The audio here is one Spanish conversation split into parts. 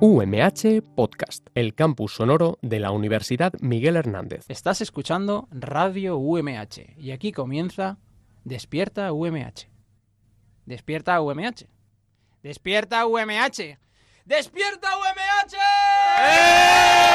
UMH Podcast, el campus sonoro de la Universidad Miguel Hernández. Estás escuchando Radio UMH y aquí comienza Despierta UMH. Despierta UMH. Despierta UMH. Despierta UMH. Hoy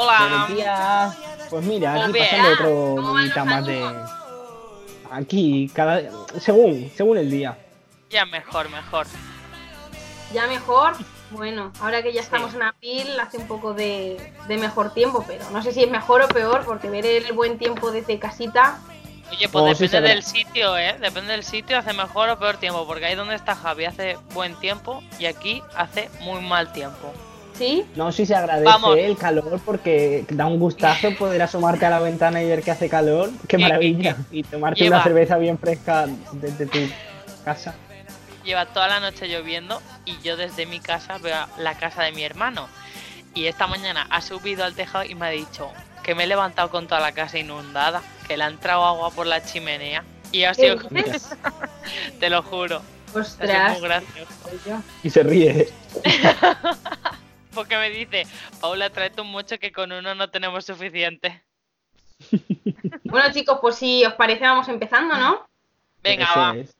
Hola. Buenos días. Pues mira, aquí pasando otro ¿Cómo van día más de. Aquí, cada. Según, según el día. Ya mejor, mejor. ¿Ya mejor? Bueno, ahora que ya estamos en abril, hace un poco de, de mejor tiempo, pero no sé si es mejor o peor, porque ver el buen tiempo desde casita, Oye, pues Oh, depende del sitio, ¿eh? Depende del sitio, hace mejor o peor tiempo. Porque ahí donde está Javi hace buen tiempo y aquí hace muy mal tiempo. ¿Sí? No, sí se agradece Vamos. el calor porque da un gustazo poder asomarte a la ventana y ver que hace calor. ¡Qué ¿Qué- maravilla! Y tomarte lleva? una cerveza bien fresca desde tu casa. Lleva toda la noche lloviendo y yo desde mi casa veo la casa de mi hermano. Y esta mañana ha subido al tejado y me ha dicho que me he levantado con toda la casa inundada, que le ha entrado agua por la chimenea. Y ha sido, ¿Qué dices? te lo juro, Ostras. muy gracioso. Y se ríe. Porque me dice, Paula, tráete un mucho que con uno no tenemos suficiente. Bueno chicos, pues si os parece vamos empezando, ¿no? Venga, Eso va. es.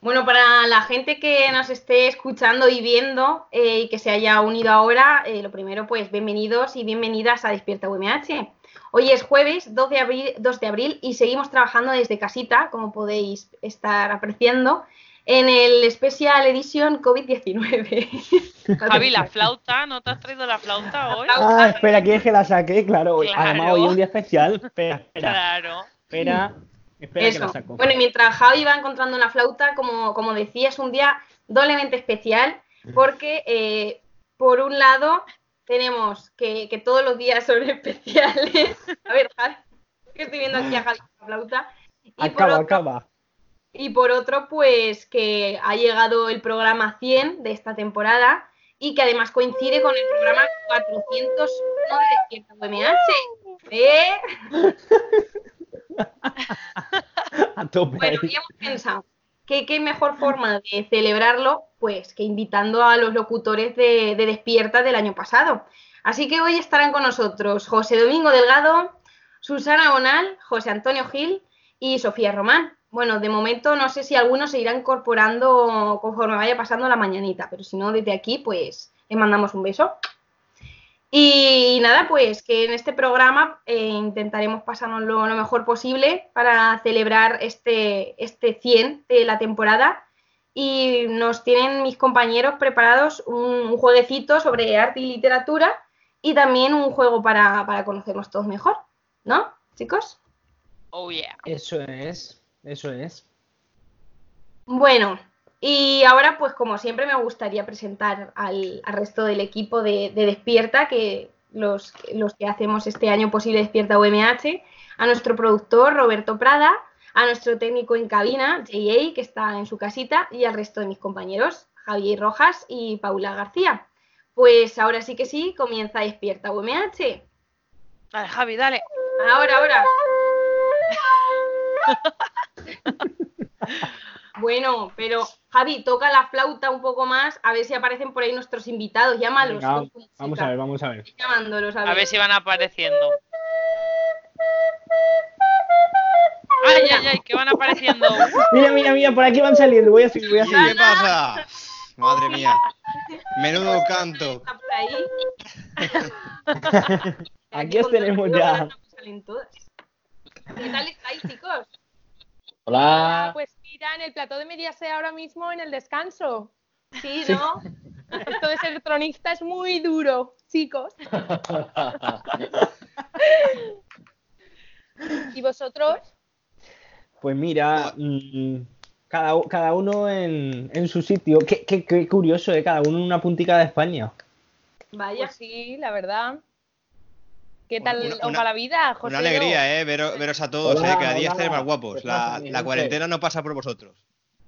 Bueno, para la gente que nos esté escuchando y viendo eh, y que se haya unido ahora, eh, lo primero, pues bienvenidos y bienvenidas a Despierta UMH. Hoy es jueves 2 de, abril, 2 de abril y seguimos trabajando desde casita, como podéis estar apreciando, en el Special Edition COVID-19. Javi, la flauta, ¿no te has traído la flauta hoy? Ah, espera, ¿quieres que la saque? Claro, Claro. además hoy es un día especial. Espera, espera, Claro. espera. Espera que la saco. Bueno, y mientras Javi va encontrando una flauta, como, como decía, es un día doblemente especial porque, eh, por un lado, tenemos que, que todos los días son especiales. A ver, Javi, que estoy viendo aquí a Javi con la flauta. Y por, acaba, otro, acaba. Y por otro, pues que ha llegado el programa 100 de esta temporada y que además coincide con el programa 401 de Despierta UMH. ¿Eh? A tope. Bueno, y hemos pensado que qué mejor forma de celebrarlo, pues que invitando a los locutores de, de Despierta del año pasado. Así que hoy estarán con nosotros José Domingo Delgado, Susana Bonal, José Antonio Gil y Sofía Román. Bueno, de momento no sé si alguno se irá incorporando conforme vaya pasando la mañanita, pero si no, desde aquí, pues les mandamos un beso. Y nada, pues que en este programa eh, intentaremos pasarnos lo, lo mejor posible para celebrar este, este 100 de la temporada. Y nos tienen mis compañeros preparados un, un jueguecito sobre arte y literatura y también un juego para, para conocernos todos mejor, ¿no, chicos? Oh yeah. Eso es, eso es. Bueno, y ahora, pues como siempre, me gustaría presentar al, al resto del equipo de, de Despierta, que los, los que hacemos este año posible Despierta UMH, a nuestro productor Roberto Prada, a nuestro técnico en cabina, J.A., que está en su casita, y al resto de mis compañeros, Javier Rojas y Paula García. Pues ahora sí que sí, comienza Despierta UMH. Dale, Javi, dale. Ahora, ahora. Bueno, pero Javi, toca la flauta un poco más, a ver si aparecen por ahí nuestros invitados. Llámalos. Venga, vamos a ver, vamos a ver. Llamándolos, a ver. A ver si van apareciendo. Ay, ay, ay, que van apareciendo. Mira, mira, mira, por aquí van saliendo. Voy a seguir, voy a ¿Y seguir. qué pasa? Madre mía. Menudo canto. Por ahí. Aquí os tenemos ya. salen todas. ¿Qué tal estáis, chicos? Ah, pues mira, en el plató de Mediaset ahora mismo en el descanso. Sí, Sí. ¿no? Esto de ser tronista es muy duro, chicos. ¿Y vosotros? Pues mira, mm, cada, cada uno en, en su sitio. Qué, qué- qué curioso, ¿eh? Cada uno en una puntica de España. Vaya. Pues sí, la verdad. ¿Qué tal Una- os va una- la vida, José? Una alegría, ¿eh? Veros, veros a todos, Hola, ¿eh? Cada día estáis más guapos. ¿Qué La, cuarentena no pasa por vosotros.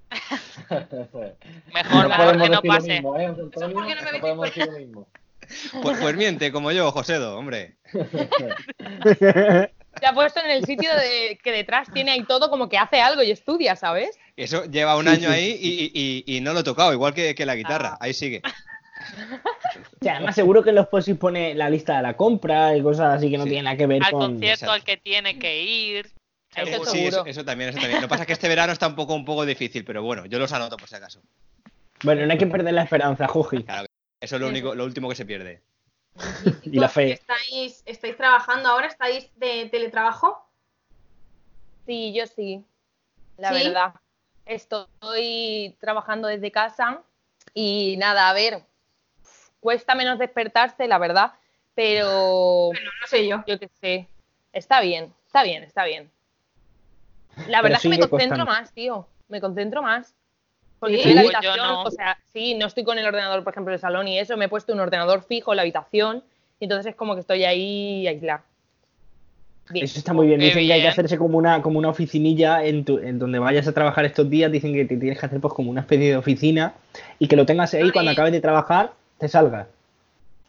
Mejor, No mejor que no pase. mismo, ¿eh, José Antonio? ¿por qué no me No metéis podemos fuera? decir lo mismo. Pues, pues miente, como yo, Josedo, hombre. Te ha puesto en el sitio de, que detrás tiene ahí todo como que hace algo y estudia, ¿sabes? Eso lleva un año ahí y, y- y no lo he tocado, igual que, que la guitarra. Ahí sigue. O sea, además seguro que en los posis pone la lista de la compra y cosas así que no Sí. tienen nada que ver Al con... concierto Exacto. al que tiene que ir. Eso seguro. Sí, eso, seguro. eso también, eso también. Lo que pasa es que este verano está un poco, un poco difícil, pero bueno, yo los anoto por si acaso. Bueno, no hay que perder la esperanza, Juji. Claro, eso es lo único, lo último que se pierde. Y la fe. ¿Estáis, ¿Estáis trabajando ahora? ¿Estáis de teletrabajo? Sí, yo sí. La ¿Sí? verdad. Estoy trabajando desde casa y nada, a ver, cuesta menos despertarse, la verdad, pero Bueno, no sé yo. yo qué sé, está bien, está bien, está bien. La verdad es que me concentro costando. más, tío, me concentro más. Porque ¿Sí? estoy en la Pues habitación, no. o sea, sí, no estoy con el ordenador, por ejemplo, en el salón y eso, me he puesto un ordenador fijo en la habitación y entonces es como que estoy ahí aislada. Bien. Eso está muy bien. Dicen que hay que hacerse como una, como una oficinilla en, tu- en donde vayas a trabajar estos días. Dicen que te tienes que hacer pues como una especie de oficina y que lo tengas ahí cuando acabes de trabajar, te salgas.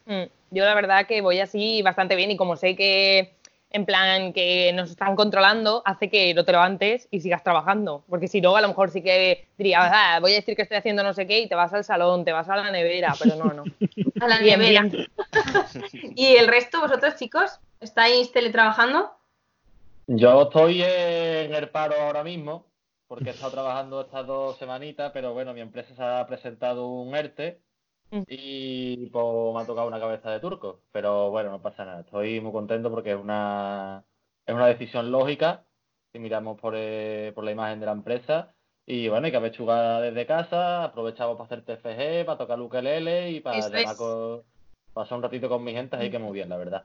Mm, Yo la verdad que voy así bastante bien y como sé que en plan que nos están controlando, hace que no te levantes y sigas trabajando. Porque si no, a lo mejor sí que dirías, "Ah, voy a decir que estoy haciendo no sé qué y te vas al salón, te vas a la nevera, pero no, no. A la Bien, nevera. bien. ¿Y el resto, vosotros chicos, estáis teletrabajando? Yo estoy en el paro ahora mismo, porque he estado trabajando estas dos semanitas, pero bueno, mi empresa se ha presentado un ERTE. Y pues me ha tocado una cabeza de turco. Pero bueno, no pasa nada. Estoy muy contento porque es una, es una decisión lógica si miramos por, eh, por la imagen de la empresa. Y bueno, hay que apechugar desde casa, aprovechamos para hacer TFG, para tocar ukelele y para es. con- pasar un ratito con mi gente, así que muy bien, la verdad.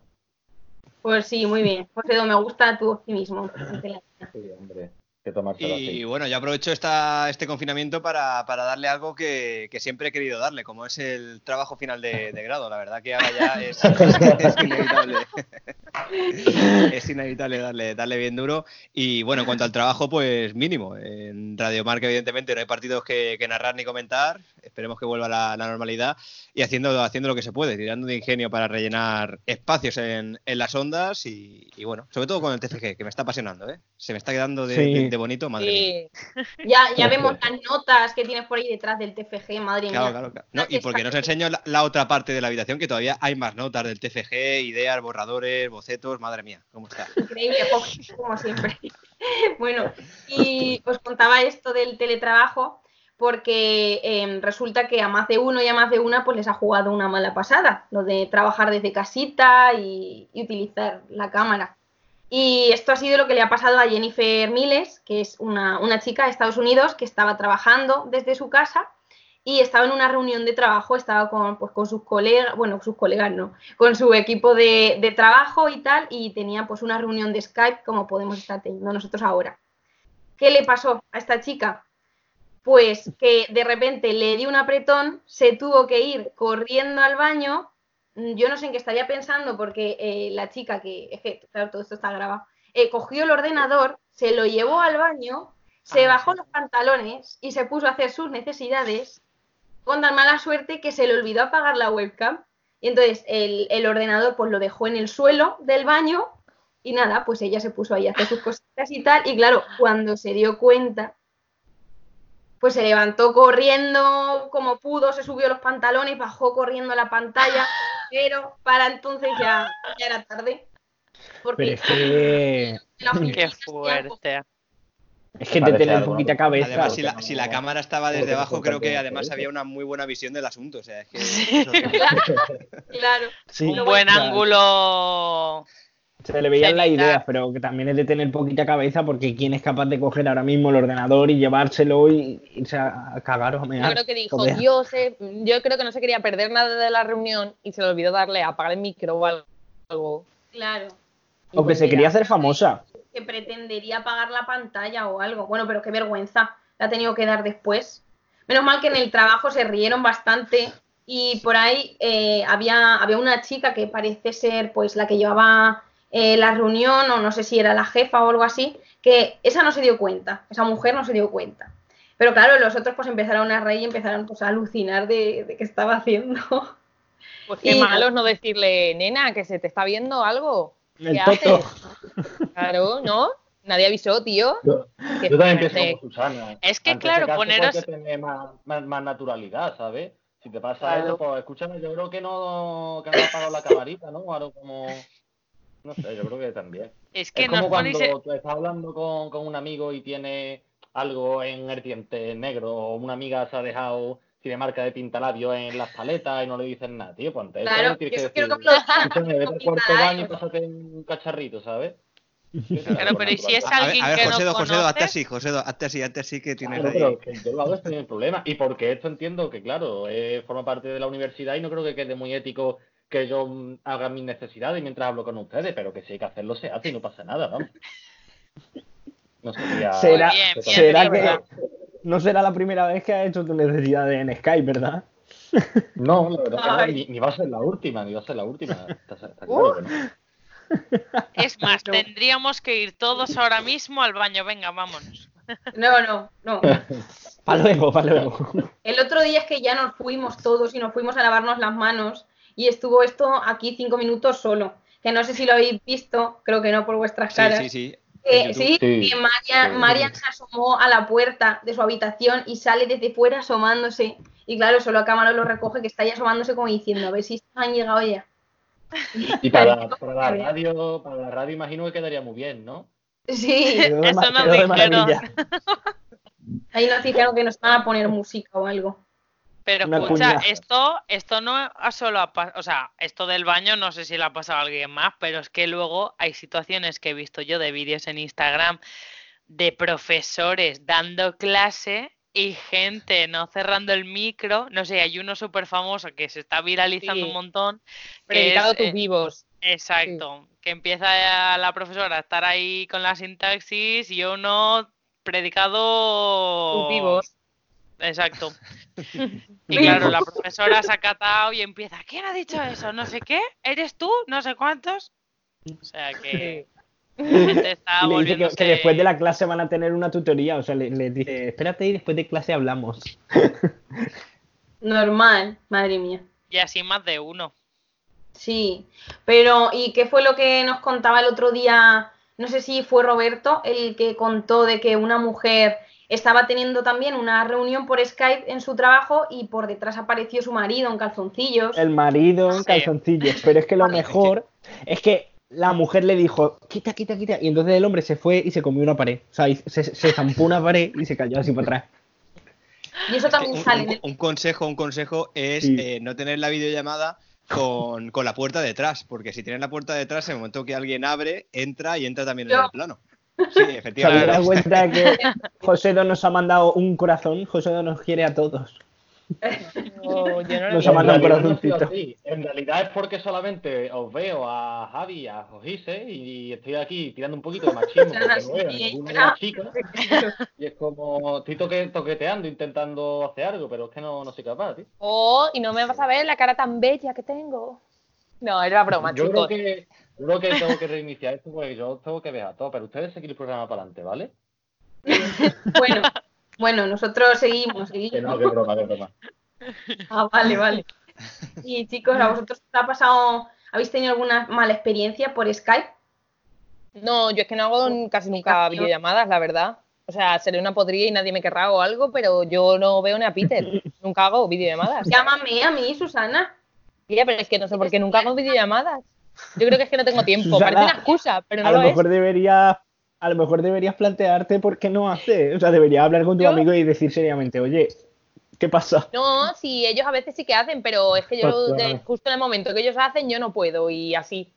Pues sí, muy bien. José, me gusta tu optimismo. Sí, hombre, que tomárselo Y así. bueno, yo aprovecho esta, este confinamiento para, para darle algo que, que siempre he querido darle, como es el trabajo final de, de grado. La verdad que ahora ya es, es inevitable. Es inevitable darle, darle bien duro. Y bueno, en cuanto al trabajo, pues mínimo. En Radio Marca, evidentemente, no hay partidos que, que narrar ni comentar. Esperemos que vuelva la, la normalidad. Y haciendo, haciendo lo que se puede, tirando de ingenio para rellenar espacios en, en las ondas. Y, y bueno, sobre todo con el TFG, que me está apasionando, ¿eh? Se me está quedando de, Sí. de- de bonito, madre mía. Sí. Ya, ya vemos las notas que tienes por ahí detrás del TFG, madre Claro, mía. claro, claro. No, y porque no os enseño la, la otra parte de la habitación, que todavía hay más notas del TFG, ideas, borradores, bocetos, madre mía, ¿cómo está? Increíble, como siempre. Bueno, y os contaba esto del teletrabajo porque em, resulta que a más de uno y a más de una pues les ha jugado una mala pasada, lo de trabajar desde casita y, y utilizar la cámara. Y esto ha sido lo que le ha pasado a Jennifer Miles, que es una, una chica de Estados Unidos que estaba trabajando desde su casa y estaba en una reunión de trabajo, estaba con, pues, con sus colegas, bueno, sus colegas no, con su equipo de, de trabajo y tal, y tenía pues una reunión de Skype como podemos estar teniendo nosotros ahora. ¿Qué le pasó a esta chica? Pues que de repente le dio un apretón, se tuvo que ir corriendo al baño. Yo no sé en qué estaría pensando porque eh, la chica que, es que, claro, todo esto está grabado, eh, cogió el ordenador, se lo llevó al baño, se Ah, bajó los pantalones y se puso a hacer sus necesidades con tan mala suerte que se le olvidó apagar la webcam. Y entonces el, el ordenador pues lo dejó en el suelo del baño y nada, pues ella se puso ahí a hacer sus cositas y tal. Y claro, cuando se dio cuenta, pues se levantó corriendo como pudo, se subió los pantalones, bajó corriendo a la pantalla, pero para entonces ya, ya era tarde. Pero Porque es que, la oficina Qué fuerte. Es que te tener algo, poquita cabeza. Además, si la, si la cámara estaba desde abajo, creo que además había una muy buena visión del asunto. O sea, es que Sí. claro, Sí, Un buen claro. ángulo. Se le veían las ideas, pero que también es de tener poquita cabeza porque quién es capaz de coger ahora mismo el ordenador y llevárselo y irse a cagar o a mear. Yo creo que dijo, Joder. Dios, eh, yo creo que no se quería perder nada de la reunión y se le olvidó darle a apagar el micro o algo. claro. O que pues se mira, quería hacer famosa. Que pretendería apagar la pantalla o algo. Bueno, pero qué vergüenza. La ha tenido que dar después. Menos mal que en el trabajo se rieron bastante y por ahí eh, había, había una chica que parece ser pues la que llevaba eh, la reunión o no sé si era la jefa o algo así, que esa no se dio cuenta, esa mujer no se dio cuenta. Pero claro, los otros pues empezaron a reír y empezaron pues a alucinar de, de qué estaba haciendo. Pues qué Y- malo no decirle, nena, que se te está viendo algo. El ¿Qué toto. haces? Claro, ¿no? Nadie avisó, tío. Yo, también pienso como Susana. Es que, Ante claro, caso, poneros- tener más, más- más naturalidad, ¿sabes? Si te pasa Claro. eso, pues escúchame, yo creo que no, que no ha apagado la camarita, ¿no? Algo como... No sé, yo creo que también. Es que es no como ponéis... cuando tú estás hablando con, con un amigo y tiene algo en el diente negro o una amiga se ha dejado, tiene marca de pintalabio en las paletas y no le dicen nada, tío, pues antes Claro, tienes eso que decir, escúchame, vete al No cuarto baño y daño. pásate un cacharrito, ¿sabes? Claro, pero ¿y si es A ver, alguien a ver, que no Josedo, Josedo, hazte así, Josedo, hazte así, hazte así que tienes Claro, ahí. pero que yo lo hago sin ningún problema. Y porque esto entiendo que, claro, eh, forma parte de la universidad y no creo que quede muy ético que yo mm, haga mis necesidades mientras hablo con ustedes, pero que si hay que hacerlo se hace y no pasa nada, vamos. No sería... Será, bien, bien, será bien, que ¿verdad? No será la primera vez que has hecho tu necesidad en Skype, ¿verdad? No, la verdad que no, ni, ni va a ser la última, ni va a ser la última. Está, está claro que no. Es más, tendríamos que ir todos ahora mismo al baño. Venga, vámonos. No, no, no. Para luego, para luego. El otro día es que ya nos fuimos todos y nos fuimos a lavarnos las manos y estuvo esto aquí cinco minutos solo. Que no sé si lo habéis visto, creo que no por vuestras Sí, caras. sí, sí. Que YouTube. sí, Sí. que María, Sí. Marian se asomó a la puerta de su habitación y sale desde fuera asomándose. Y claro, solo a cámara lo recoge que está ahí asomándose como diciendo, a ver si han llegado ya. Y para, para la radio, para la radio imagino que quedaría muy bien, ¿no? Sí, Eso ma- no quedó de dijeron. ahí nos dijeron que nos van a poner música o algo. Pero Una escucha, esto, esto no ha solo ha pa- o sea, esto del baño no sé si le ha pasado a alguien más, pero es que luego hay situaciones que he visto yo de vídeos en Instagram de profesores dando clase y gente no cerrando el micro, no sé, hay uno súper famoso que se está viralizando Sí. un montón, Predicado es, tus eh, vivos. exacto, que empieza la profesora a estar ahí con la sintaxis y uno predicado Tus vivos. Exacto. Y claro, la profesora se ha catado y empieza, ¿quién ha dicho eso? No sé qué, ¿eres tú? No sé cuántos. O sea que la gente está le dice que, después de la clase van a tener una tutoría. O sea, le, le dice, espérate y después de clase hablamos. Normal, madre mía. Y así más de uno. Sí, pero ¿y qué fue lo que nos contaba el otro día? No sé si fue Roberto el que contó de que una mujer estaba teniendo también una reunión por Skype en su trabajo y por detrás apareció su marido en calzoncillos. El marido en Sí. calzoncillos. Pero es que lo mejor es que la mujer le dijo, quita, quita, quita. Y entonces el hombre se fue y se comió una pared. O sea, y se, se zampó una pared y se cayó así para atrás. Y eso también Un, sale un- en el... un consejo, un consejo es Sí. eh, no tener la videollamada con, con la puerta detrás, porque si tienes la puerta detrás, en el momento que alguien abre, entra y entra también en el plano. Sí, O sea, ¿te efectivamente. das cuenta que José Do nos ha mandado un corazón? José Do nos quiere a todos. No, yo no Nos ha mandado un no corazoncito. En realidad es porque solamente os veo a Javi y a Jojise y estoy aquí tirando un poquito de machismo porque no veo a ninguna de las chicas y es como estoy toque- toqueteando intentando hacer algo pero es que no, no soy capaz tío. Oh, y no me vas a ver la cara tan bella que tengo. No, era broma, yo creo que creo que tengo que reiniciar esto porque yo tengo que ver a todo pero ustedes seguir el programa para adelante ¿vale? Bueno, bueno, nosotros seguimos, que seguimos. no que broma que broma Ah, vale, vale. Y chicos, ¿a vosotros os ha pasado, habéis tenido alguna mala experiencia por Skype? No, yo es que no hago casi nunca videollamadas, la verdad. O sea, seré una podrida y nadie me querrá o algo, pero yo no veo ni a Peter. Nunca hago videollamadas. Llámame a mí, Susana. Tía, pero es que no sé por qué nunca hago videollamadas. Yo creo que es que no tengo tiempo. Susana, Parece una excusa, pero no a lo lo es. mejor deberías a lo mejor deberías plantearte por qué no hace. O sea, deberías hablar con tu Yo- amigo y decir seriamente, oye, ¿qué pasa? No, sí, ellos a veces sí que hacen, pero es que yo, Pues claro. de- justo en el momento que ellos hacen, yo no puedo y así.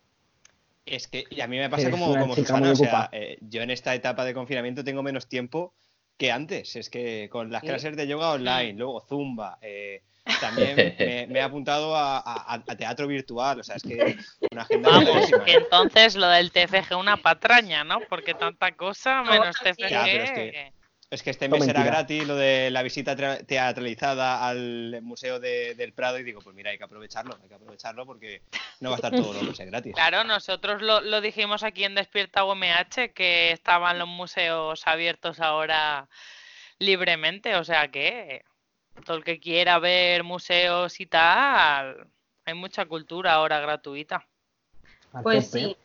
Es que y a mí me pasa Eres como, como Susana, o sea, eh, yo en esta etapa de confinamiento tengo menos tiempo que antes. Es que con las Sí. clases de yoga online, luego Zumba, eh, también me, me he apuntado a, a- a teatro virtual, o sea, es que una agenda Vamos, que ¿eh? entonces lo del TFG una patraña, ¿no? Porque tanta cosa menos. TFG. Ya, pero es que- Es que este No, mes era mentira. gratis lo de la visita tra- teatralizada al Museo de- del Prado y digo, pues mira, hay que aprovecharlo, hay que aprovecharlo porque no va a estar todos los meses gratis. Claro, nosotros lo, lo dijimos aquí en Despierta UMH, que estaban los museos abiertos ahora libremente, o sea que todo el que quiera ver museos y tal, hay mucha cultura ahora gratuita. A Pues sí.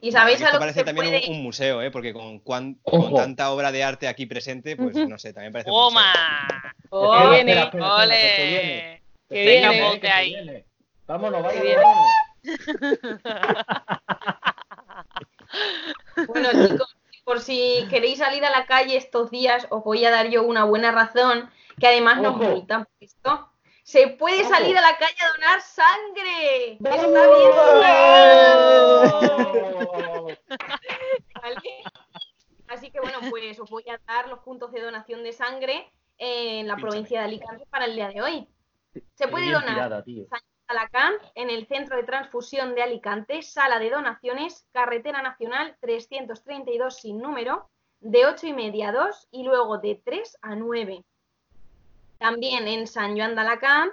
¿Y sabéis a esto lo que parece se también puede... un, un museo, ¿eh? porque con, cuan- con tanta obra de arte aquí presente, pues no sé, también parece. ¡Toma! Oh, espera, espera, que viene. ¡Ole! Que Venga, viene, ponte que ahí. viene. Vámonos, vámonos, viene. vámonos. Bueno, chicos, por si queréis salir a la calle estos días, os voy a dar yo una buena razón, que además nos multan por esto. Se puede Ojo. salir a la calle a donar sangre. Está bien. ¿vale? Así que bueno, pues os voy a dar los puntos de donación de sangre en la provincia de Alicante para el día de hoy. Se puede donar tirada, tío. Alacant, en el Centro de Transfusión de Alicante, Sala de Donaciones, Carretera Nacional 332 sin número, de 8 y media a 2 y luego de 3 a 9. También en San Joan de Alacant,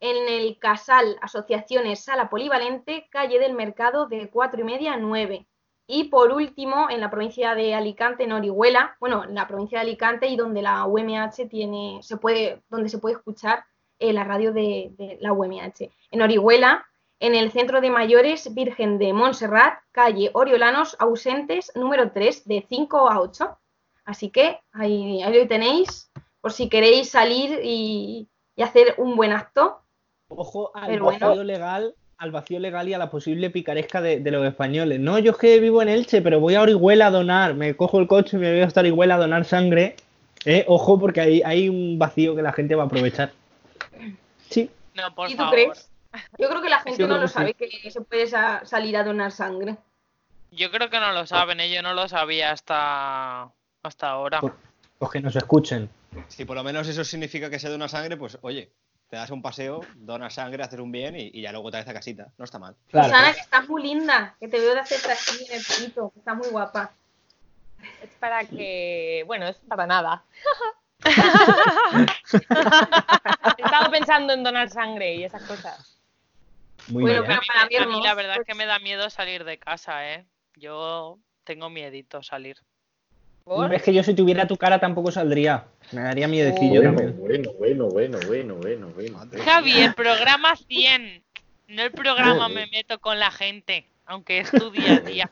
en el Casal Asociaciones Sala Polivalente, calle del Mercado, de 4 y media a 9. Y por último, en la provincia de Alicante, en Orihuela, bueno, en la provincia de Alicante y donde la UMH tiene, se puede, donde se puede escuchar eh, la radio de, de la UMH. En Orihuela, en el Centro de Mayores Virgen de Montserrat, calle Oriolanos Ausentes, número 3, de 5 a 8. Así que ahí, ahí lo tenéis, por si queréis salir y, y hacer un buen acto. Ojo al Pero vacío bueno. legal, al vacío legal y a la posible picaresca de, de los españoles. No, yo es que vivo en Elche, pero voy a Orihuela a donar. Me cojo el coche y me voy hasta Orihuela a donar sangre. Eh, ojo, porque hay, hay un vacío que la gente va a aprovechar. Sí, No, por ¿Y tú favor. crees? Yo creo que la gente no lo sí. sabe que se puede sa- salir a donar sangre. Yo creo que no lo saben, yo no lo sabía hasta, hasta ahora. Por- pues que nos escuchen. Si por lo menos eso significa que se dona sangre, pues oye, te das un paseo, donas sangre, haces un bien y, y ya luego te vez a casita. No está mal. Claro. Susana, que estás muy linda, que te veo de hacerte así en el pelito, que estás muy guapa. Es para que. Bueno, es para nada. He estado pensando en donar sangre y esas cosas. Muy Bueno, bien. pero para A mí la verdad es que me da miedo salir de casa, ¿eh? Yo tengo miedito salir. ¿Por? Es que yo si tuviera tu cara tampoco saldría. Me daría miedecillo Bueno, también. bueno, bueno, bueno, bueno, bueno, bueno. Javi, el programa 100. No el programa Joder. me meto con la gente, aunque es tu día a día.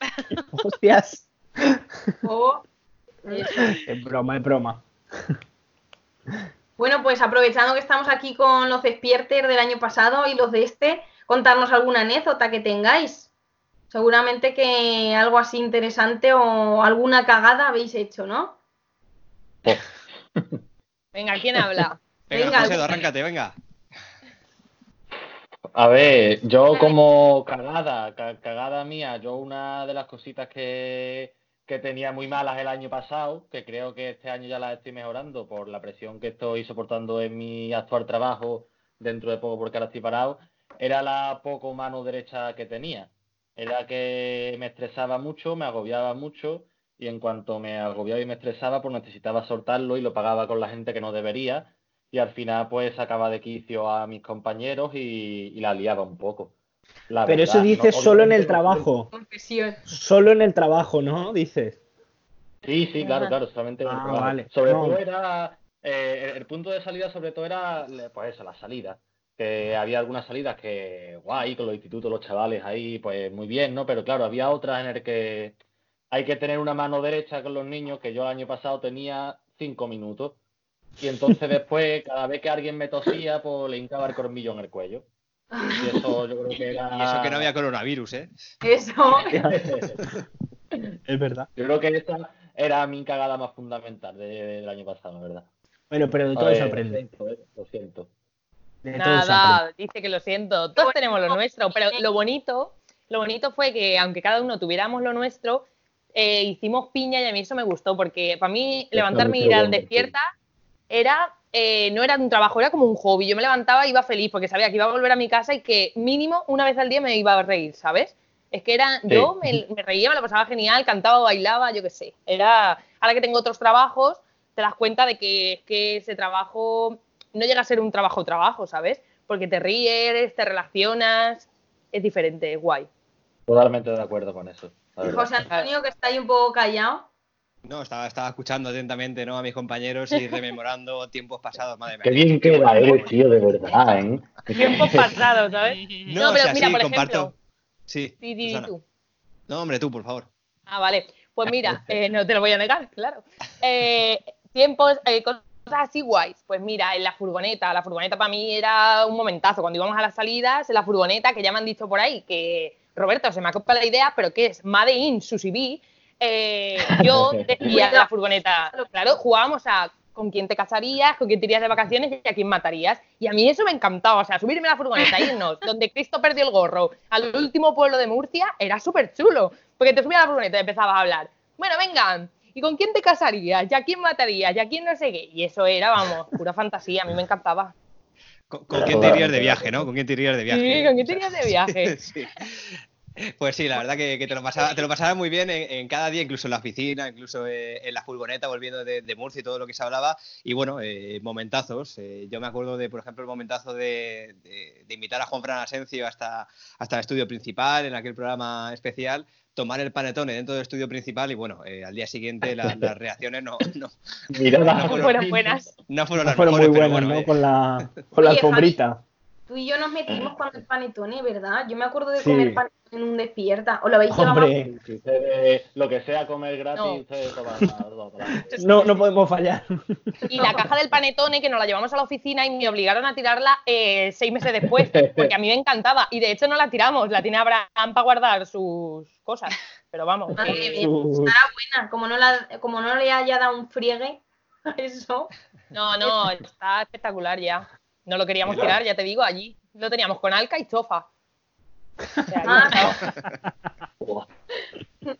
Hostias. Oh, Es broma, es broma. Bueno, pues aprovechando que estamos aquí con los despiertes del año pasado y los de este, contarnos alguna anécdota que tengáis. Seguramente que algo así interesante o alguna cagada habéis hecho, ¿no? Venga, ¿quién habla? Venga, Venga, José, arráncate, venga. A ver, yo como cagada, ca- cagada mía, yo una de las cositas que, que tenía muy malas el año pasado, que creo que este año ya las estoy mejorando por la presión que estoy soportando en mi actual trabajo dentro de poco porque ahora estoy parado, era la poco mano derecha que tenía. Era que me estresaba mucho, me agobiaba mucho y en cuanto me agobiaba y me estresaba, pues necesitaba soltarlo y lo pagaba con la gente que no debería y al final pues sacaba de quicio a mis compañeros y, y la liaba un poco. La Pero verdad, eso no- dices solo en el trabajo. Confesión. Solo en el trabajo, ¿no? Dices. Sí, sí, claro, claro, solamente en el Ah, trabajo. vale. Sobre No. todo era, eh, el, el punto de salida sobre todo era, pues eso, la salida. Que había algunas salidas que, guay, con los institutos, los chavales ahí, pues muy bien, ¿no? Pero claro, había otras en el que hay que tener una mano derecha con los niños, que yo el año pasado tenía cinco minutos. Y entonces después, cada vez que alguien me tosía, pues le hincaba el cormillo en el cuello. Y eso yo creo que era... Y eso que no había coronavirus, ¿eh? Eso. Es verdad. Yo creo que esa era mi cagada más fundamental de- del año pasado, la verdad. Bueno, pero de todo ver, se Lo aprende. siento, eh, lo siento. De. Nada, dice que lo siento. Todos tenemos lo nuestro, pero lo bonito, lo bonito fue que aunque cada uno tuviéramos lo nuestro, eh, hicimos piña y a mí eso me gustó, porque para mí levantarme y ir al despierta era eh, no era un trabajo, era como un hobby. Yo me levantaba y iba feliz porque sabía que iba a volver a mi casa y que mínimo una vez al día me iba a reír, ¿sabes? Es que era, yo me, me reía, me lo pasaba genial, cantaba, bailaba, yo qué sé. Era, ahora que tengo otros trabajos, te das cuenta de que, que ese trabajo no llega a ser un trabajo trabajo, ¿sabes? Porque te ríes, te relacionas, es diferente, es guay. Totalmente de acuerdo con eso. José Antonio, que está ahí un poco callado. No, estaba, estaba escuchando atentamente ¿no? a mis compañeros y rememorando tiempos pasados, madre mía. Qué bien queda eres, tío, de verdad, ¿eh? Tiempos pasados, ¿sabes? No, No, o pero sea, mira, sí, por comparto. ejemplo. Sí, Sí, tú. No, hombre, tú, por favor. Ah, vale. Pues mira, eh, no te lo voy a negar, claro. Eh, tiempos, eh, cosas así guays. Pues mira, en la furgoneta, la furgoneta para mí era un momentazo. Cuando íbamos a las salidas, en la furgoneta, que ya me han dicho por ahí que, Roberto, se me ha copiado la idea, pero que es Made in Sushi Bee, eh, yo decía en la furgoneta, claro, jugábamos a con quién te casarías, con quién te irías de vacaciones y a quién matarías. Y a mí eso me encantaba, o sea, subirme a la furgoneta, irnos donde Cristo perdió el gorro, al último pueblo de Murcia, era súper chulo, porque te subías a la furgoneta y empezabas a hablar. Bueno, venga, ¿y con quién te casarías? ¿Y a quién matarías? ¿Y a quién no sé qué? Y eso era, vamos, pura fantasía, a mí me encantaba. ¿Con, con quién te irías de viaje, no? ¿Con quién te irías de viaje? Sí, ¿con quién te irías de viaje? Sí. Pues sí, la verdad que, que te, lo pasaba, te lo pasaba muy bien en, en cada día, incluso en la oficina, incluso eh, en la furgoneta, volviendo de, de Murcia y todo lo que se hablaba. Y bueno, eh, momentazos. eh, yo me acuerdo de, por ejemplo, el momentazo de, de- de invitar a Juan Fran Asencio hasta, hasta el estudio principal, en aquel programa especial, tomar el panetone dentro del estudio principal y bueno, eh, al día siguiente la- las reacciones no, no, no Fueron buenas. no fueron las Fueron muy pero buenas, bueno, ¿no? eh, Con la, con la Oye, Javi. alfombrita. Tú y yo nos metimos con el panetone, ¿verdad? Yo me acuerdo de Sí. comer panetone en un despierta. ¿O lo habéis llevado? Hombre, Si ustedes, lo que sea comer gratis, No. no, no podemos fallar. Y la caja del panetone, que nos la llevamos a la oficina y me obligaron a tirarla eh, seis meses después, porque a mí me encantaba. Y de hecho no la tiramos, la tiene Abraham para guardar sus cosas. Pero vamos, Madre que- mía, estará buena. Como no, la, como no le haya dado un friegue a eso. no, no, está espectacular ya. No lo queríamos tirar, ya te digo, allí. Lo teníamos con alca y chofa. O sea, ahí Ah.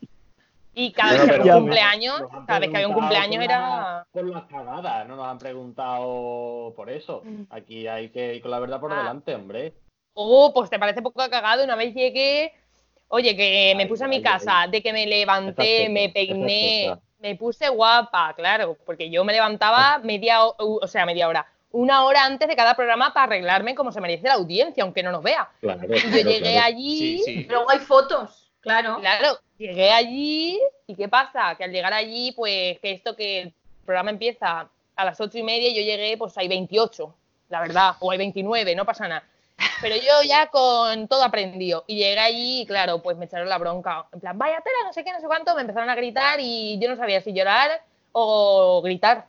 y cada vez que había un cumpleaños, cada vez que había un cumpleaños era... Por las cagadas, no nos han preguntado por eso. Aquí hay que ir con la verdad por Ah. delante, hombre. Oh, pues te parece poco cagado. Una vez llegué, oye, que me Ay, puse a mi ay, casa, de que me levanté, me peiné, me puse guapa, claro, porque yo me levantaba media, o, o sea, media hora, una hora antes de cada programa para arreglarme como se merece la audiencia, aunque no nos vea. Claro, yo llegué allí, sí, sí. Luego hay fotos, claro. claro, llegué allí y ¿qué pasa? Que al llegar allí, pues que esto que el programa empieza a las ocho y media y yo llegué, pues hay 28, la verdad, o hay 29, no pasa nada. Pero yo ya con todo aprendido. Y llegué allí y claro, pues me echaron la bronca. En plan, vaya tela, no sé qué, no sé cuánto. Me empezaron a gritar y yo no sabía si llorar o gritar.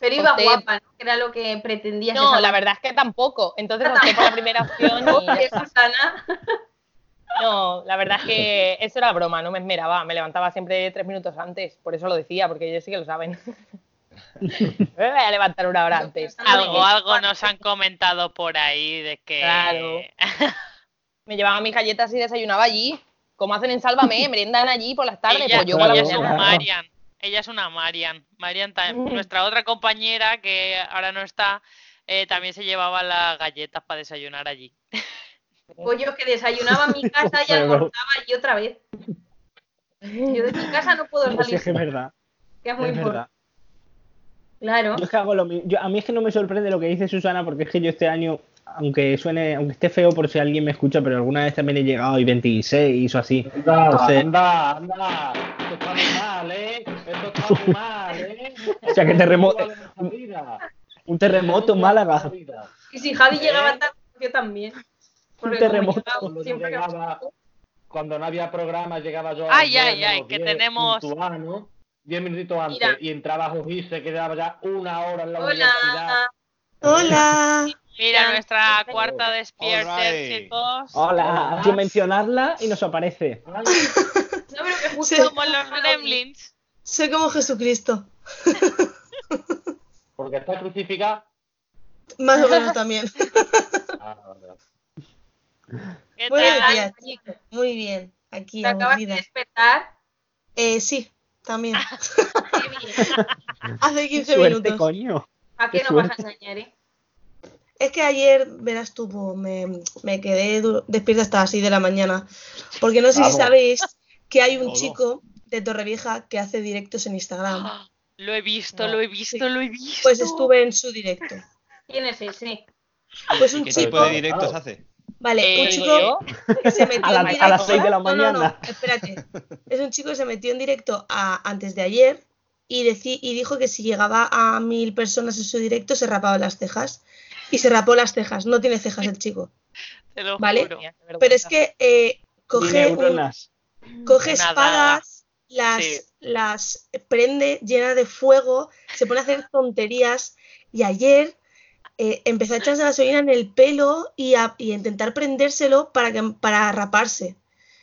Pero iba Opté- guapa, ¿no? Que era lo que pretendías. No, la verdad es que tampoco. Entonces opté por la primera opción y. Susana. No, la verdad es que eso era broma, no me esmeraba. Me levantaba siempre tres minutos antes. Por eso lo decía, porque ellos sí que lo saben. me voy a levantar una hora antes. Algo, algo nos han comentado por ahí de que. Claro. Me llevaba mis galletas y desayunaba allí. Como hacen en Sálvame, meriendan allí por las tardes. ella, pues yo por la ella es una. Marian. Marian. Ta- nuestra otra compañera que ahora no está, eh, también se llevaba las galletas para desayunar allí. Pues yo que desayunaba en mi casa y almorzaba allí otra vez. Yo de mi casa no puedo Sí, salir, es que es verdad. que es muy Es importante. verdad. Claro. Yo es que hago lo mismo. Yo- a mí es que no me sorprende lo que dice Susana, porque es que yo este año, aunque suene, aunque esté feo por si alguien me escucha, pero alguna vez también he llegado y 26 o así. Anda, Entonces- anda, anda. Esto está muy mal, ¿eh? Esto está muy mal, ¿eh? O sea, que terremoto-. Un terremoto en Málaga. Y si Javi ¿Eh? llegaba tarde, yo también. Un terremoto. llegaba siempre llegaba- Cuando no había programa, llegaba yo Ay, las ay, ay, que diez, tenemos- puntual, ¿no? Diez minutitos antes. Mira. Y entraba Jojí, se quedaba ya una hora en la universidad. Hola. Mira, nuestra cuarta despierta, chicos. Hola, hay que mencionarla y nos aparece. No, pero que justo Sí. Como los gremlins. Soy como Jesucristo. Porque está crucificada. Más o menos también. Ah. ¿Qué tal? días, chicos. Muy bien. Aquí, te acabas de despertar. Eh, sí, también. Qué bien. Hace 15 Suerte, minutos. coño. ¿A qué Qué no vas a engañar, eh? Es que ayer, verás tú, me, me quedé despierta hasta así de la mañana. Porque no sé Vamos. si sabéis que hay un chico de Torrevieja que hace directos en Instagram. Lo he visto, No, lo he visto, sí. lo he visto. Pues estuve en su directo. ¿Quién es ese? Pues un ¿Qué chico, tipo de directos hace? vale, Eh, un digo chico que se metió A la- en a directo. las seis de la No, no, no, mañana. espérate. Es un chico que se metió en directo a- antes de ayer y, deci- y dijo que si llegaba a mil personas en su directo se rapaba las cejas. Y se rapó las cejas. No tiene cejas el chico. Te lo ¿Vale? juro. Pero es que eh, coge, un- coge espadas, las, Sí. las prende llena de fuego, se pone a hacer tonterías. Y ayer eh, empezó a echarse gasolina en el pelo y a, y a intentar prendérselo para, que, para raparse.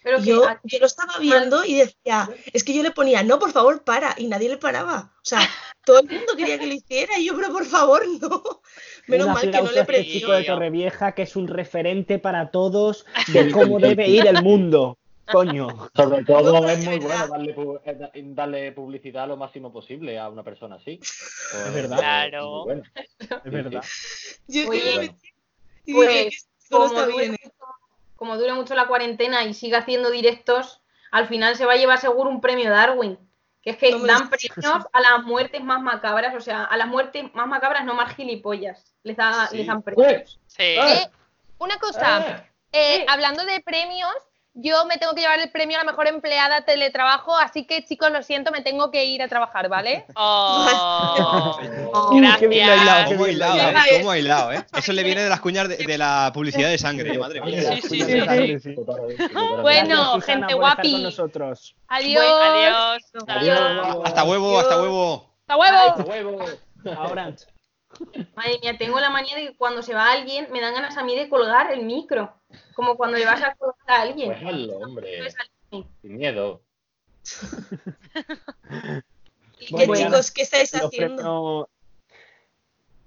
Pero yo, yo lo estaba viendo y decía, es que yo le ponía, no, por favor, para, y nadie le paraba. O sea, todo el mundo quería que lo hiciera y yo, pero por favor, no. Menos mal que no le este prendí. chico de Torrevieja que es un referente para todos de cómo debe ir el mundo. Coño. Sobre todo No, es muy verdad. bueno darle, eh, da- darle publicidad lo máximo posible a una persona así. Pues, verdad. Claro. bueno. Es verdad. Yo es que y pues, como está dure, bien. mucho, como dure mucho la cuarentena y siga haciendo directos, al final se va a llevar seguro un premio Darwin. Que es que No dan premios a las muertes más macabras, o sea, a las muertes más macabras, no más gilipollas. Les, da, Sí. les dan premios. Sí. Eh, una cosa, eh, Sí. hablando de premios, yo me tengo que llevar el premio a la mejor empleada teletrabajo, así que chicos, lo siento, me tengo que ir a trabajar, ¿vale? Oh, Uy, qué bien gracias. qué ¿Cómo bien eh? ¿Cómo ha hilado, eh? Eso le viene de las cuñas de, de la publicidad de sangre, madre mía. Sí, sí, sí. Bueno, Gracias, Susana, gente guapi. con nosotros. Adiós. Adiós. Adiós. Hasta huevo, hasta huevo. ¡Hasta huevo! ¡Hasta huevo! Ahora. Madre mía, tengo la manía de que cuando se va alguien, me dan ganas a mí de colgar el micro. Como cuando le vas a colgar a alguien. Pues hazlo, hombre. Sin miedo. ¿Y Bueno, qué chicos, qué estáis Los haciendo? premios,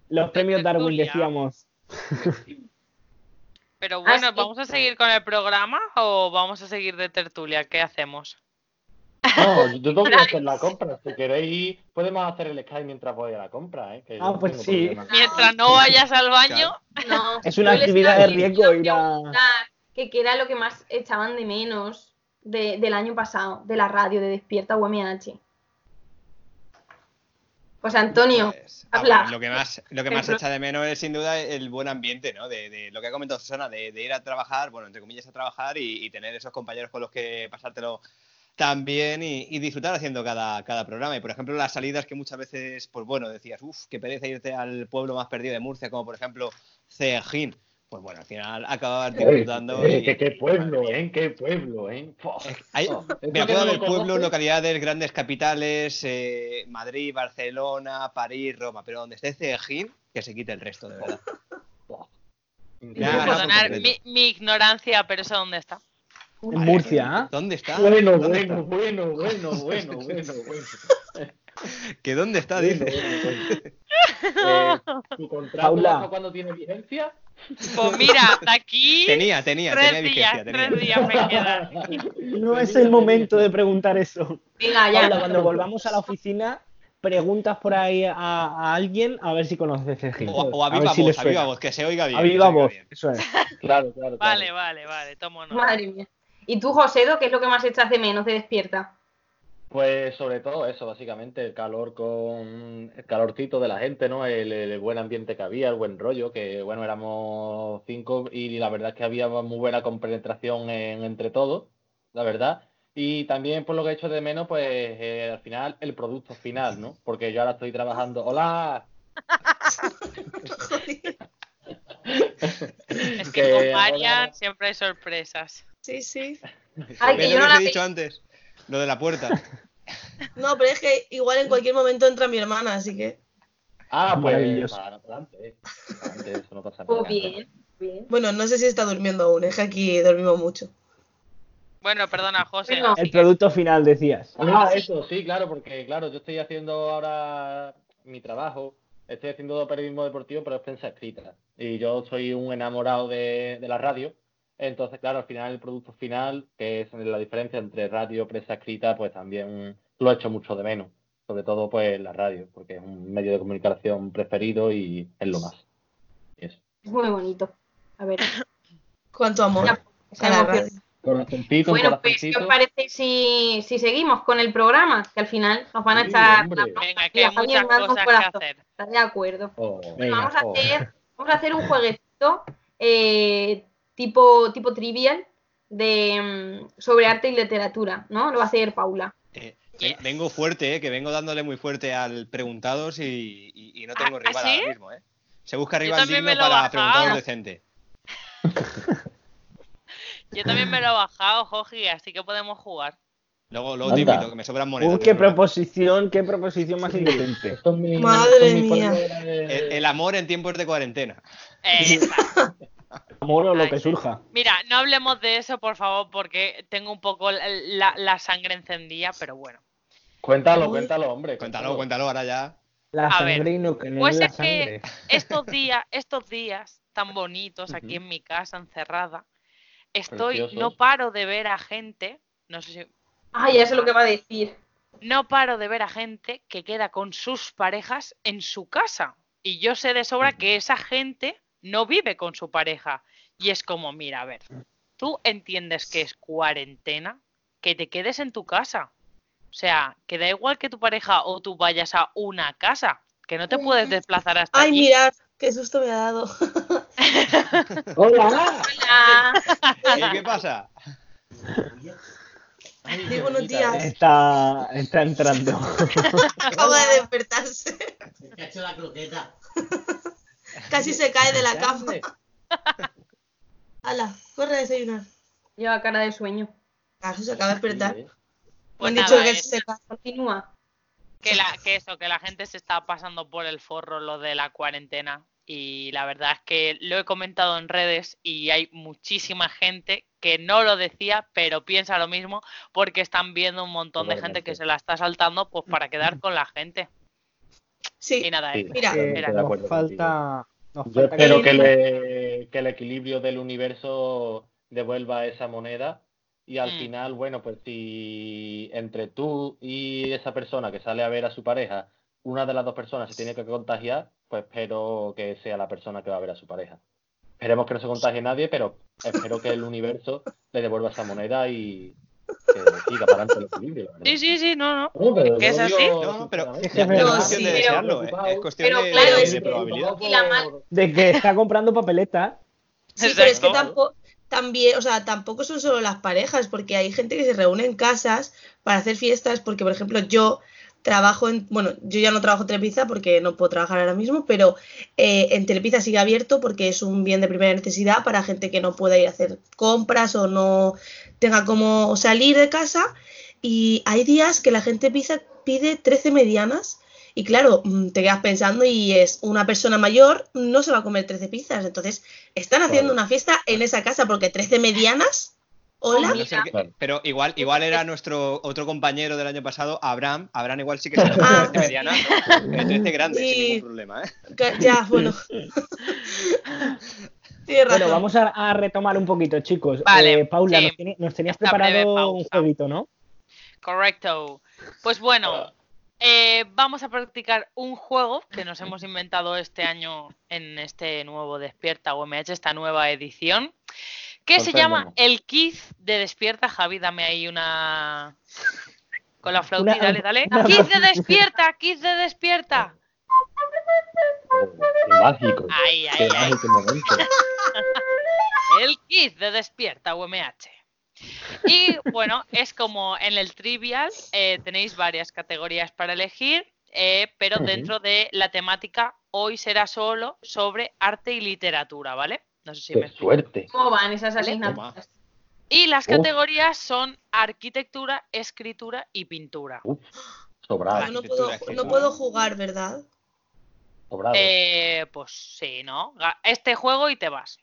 los premios Darwin decíamos. Pero bueno, Ah. ¿vamos a seguir con el programa o vamos a seguir de tertulia? ¿Qué hacemos? No, yo tengo que hacer la compra. Si queréis, podemos hacer el Skype mientras voy a la compra, ¿eh? Que Ah, no pues sí. problema. Mientras no vayas al baño, No, Es una actividad de riesgo ir a- Que, que era lo que más echaban de menos de- del año pasado, de la radio, de Despierta UMH. Pues Antonio, Pues, habla. bueno, lo que más, lo que más echa de menos es sin duda el buen ambiente, ¿no? De, de lo que ha comentado Susana, de, de ir a trabajar, bueno, entre comillas a trabajar y, y tener esos compañeros con los que pasártelo tan bien y, y disfrutar haciendo cada, cada programa. Y por ejemplo, las salidas que muchas veces, pues bueno, decías, uff, qué pereza irte al pueblo más perdido de Murcia, como por ejemplo Cejín. Pues bueno, al final acabas disfrutando. Eh, y- que qué pueblo. ¿eh? Qué pueblo, ¿eh? Hay- mira, puede haber lo pueblos, localidades, grandes capitales, eh, Madrid, Barcelona, París, Roma, pero donde esté Cejín, que se quite el resto, de verdad. Ya, no, perdonar mi ignorancia, pero ¿eso dónde está? En Murcia, ¿eh? ¿Dónde está? Bueno, ¿Dónde bueno, está? bueno, bueno, bueno, bueno, bueno. ¿Que dónde está? Bueno, Dice. bueno, bueno. Eh, ¿Tu contrato hasta cuándo tiene vigencia? Pues mira, de aquí Tenía, tenía, tres tenía días, vigencia. Tenía. tres días me quedan. No es el momento de preguntar eso. venga, ya. Paula, cuando volvamos a la oficina, preguntas por ahí a, a alguien a ver si conoces Cejín. O, o a ver viva voz, a viva voz, que se oiga bien. A viva voz, bien. eso es. Claro, claro. Vale, claro. vale, vale, tomo nota. Madre mía. ¿Y tú, Josedo, qué es lo que más echas de menos de Despierta? Pues sobre todo eso, básicamente, el calor con el calorcito de la gente, ¿no? El, el buen ambiente que había, el buen rollo, que bueno, éramos cinco y la verdad es que había muy buena compenetración en- entre todos, la verdad. Y también por lo que he hecho de menos, pues eh, al final el producto final, ¿no? Porque yo ahora estoy trabajando. ¡Hola! Es que con ahora- Marian siempre hay sorpresas. Sí, sí. Ay, ¿Ves que yo lo no la te he dicho antes? Lo de la puerta. No, pero es que igual en cualquier momento entra mi hermana, así que. Ah, pues Maravilloso. para adelante, eh. Adelante, eso no pasa Oh, nada. bien, bien. Bueno, no sé si está durmiendo aún, es que aquí dormimos mucho. Bueno, perdona, José. El producto final, decías. Ah, eso, sí, claro, porque claro, yo estoy haciendo ahora mi trabajo, estoy haciendo periodismo deportivo, pero es prensa escrita. Y yo soy un enamorado de, de la radio. Entonces, claro, al final el producto final, que es la diferencia entre radio y prensa escrita, pues también lo he hecho mucho de menos. Sobre todo, pues la radio, porque es un medio de comunicación preferido y es lo más. Y eso. Es muy bonito. A ver. Cuánto amor. A la radio. Corazoncito, Bueno, pues, ¿qué os parece si, si seguimos con el programa? Que al final nos van a Sí, echar hombre. una Venga, que hay Javier, muchas cosas que corazón. hacer. ¿Estás de acuerdo? Oh, Venga, vamos, a oh. hacer, vamos a hacer un jueguecito eh, tipo, tipo trivial de, mm, sobre arte y literatura, ¿no? Lo va a hacer Paula. Eh, ven- vengo fuerte, eh, que vengo dándole muy fuerte al preguntados y, y- y no tengo ¿Ah, rival sí? ahora mismo, ¿eh? Se busca Yo rival también digno me lo he para bajado. preguntados decente. Yo también me lo he bajado, Joji, así que podemos jugar. Luego, luego te invito, que me sobran monedas. Uy, de qué proposición, qué proposición más indecente. Esto es mi- Madre mi mía. El, el amor en tiempos de cuarentena. Exacto. Amor o lo Ay, que surja. Mira, no hablemos de eso, por favor, porque tengo un poco la, sangre encendida, pero bueno. Cuéntalo, Uy. cuéntalo, hombre. Cuéntalo, cuéntalo ahora ya. La A ver, sangre y no que no pues es la es que- sangre. Estos días, estos días tan bonitos aquí en mi casa encerrada, estoy, no paro de ver a gente, no sé si, Ah, ya sé lo que va a decir. no paro de ver a gente que queda con sus parejas en su casa. Y yo sé de sobra que esa gente no vive con su pareja. Y es como, mira, a ver, tú entiendes que es cuarentena, que te quedes en tu casa. O sea, que da igual que tu pareja o tú vayas a una casa, que no te puedes desplazar hasta Ay, allí. mirad, qué susto me ha dado. ¡Hola! Hola. ¿Qué, qué pasa? Ay, buenos días. es. Está, está entrando. Acaba de despertarse. Se ha hecho la croqueta. Casi se cae de la cama. Hala, corre a desayunar. Lleva cara de sueño. Claro, se acaba de despertar. Pues han dicho que eh, se cae. Continúa. que, la, que eso, que la gente se está pasando por el forro lo de la cuarentena. Y la verdad es que lo he comentado en redes y hay muchísima gente que no lo decía, pero piensa lo mismo porque están viendo un montón de gente que se la está saltando pues para quedar con la gente. Sí, Y nada, Sí. Mira. Eh, Mira, nos falta. Nos Yo falta espero que- que, le- que el equilibrio del universo devuelva esa moneda y al Mm. final, bueno, pues si entre tú y esa persona que sale a ver a su pareja, una de las dos personas se tiene que contagiar, pues espero que sea la persona que va a ver a su pareja. Esperemos que no se contagie nadie, pero espero que el universo le devuelva esa moneda y que siga para adelante el equilibrio. Sí, sí, sí, no, no. No, pero ¿Que es así? digo No, pero es que es no es verdad. cuestión de Sí, desearlo, ¿eh? es cuestión Pero de, claro, de es- probabilidad. Y la mal- De que está comprando papeletas. Sí, pero es que tampoco, también, o sea, tampoco son solo las parejas, porque hay gente que se reúne en casas para hacer fiestas, porque por ejemplo yo trabajo en, bueno, yo ya no trabajo en Telepizza porque no puedo trabajar ahora mismo, pero eh, en Telepizza sigue abierto porque es un bien de primera necesidad para gente que no pueda ir a hacer compras o no tenga como salir de casa. Y hay días que la gente pide 13 medianas y claro, mm, te quedas pensando y es una persona mayor, no se va a comer 13 pizzas. Entonces, están haciendo una fiesta en esa casa porque 13 medianas. Hola. Que- pero igual, igual era nuestro otro compañero del año pasado, Abraham. Abraham igual sí que se Ah. 13 mediana, ¿no? Pero 13 grandes, Sí. sin ningún problema, ¿eh? Ya, bueno. Bueno, vamos a, a retomar un poquito, chicos. Vale, Eh, Paula, sí. nos, tenías breve preparado un jueguito, ¿no? Correcto. Pues bueno, eh, vamos a practicar un juego que nos hemos inventado este año en este nuevo Despierta UMH, esta nueva edición, que se llama el Quiz de Despierta. Javi, dame ahí una... Con la flauta, Una- dale, dale. una- ¡Quiz de Despierta! ¡Quiz de Despierta! Qué mágico. Ay, ay, Qué ay. mágico momento. El quiz de Despierta UMH. Y bueno, es como en el trivial, eh, tenéis varias categorías para elegir, eh, pero dentro de la temática hoy será solo sobre arte y literatura, ¿vale? No sé si me Qué explico. suerte. ¿Cómo van esas asignaturas? Y las Uf. categorías son arquitectura, escritura y pintura. Uf, sobrado, Yo no puedo, no puedo jugar, ¿verdad? sobrado. Eh, pues sí, ¿no? Este juego y te vas.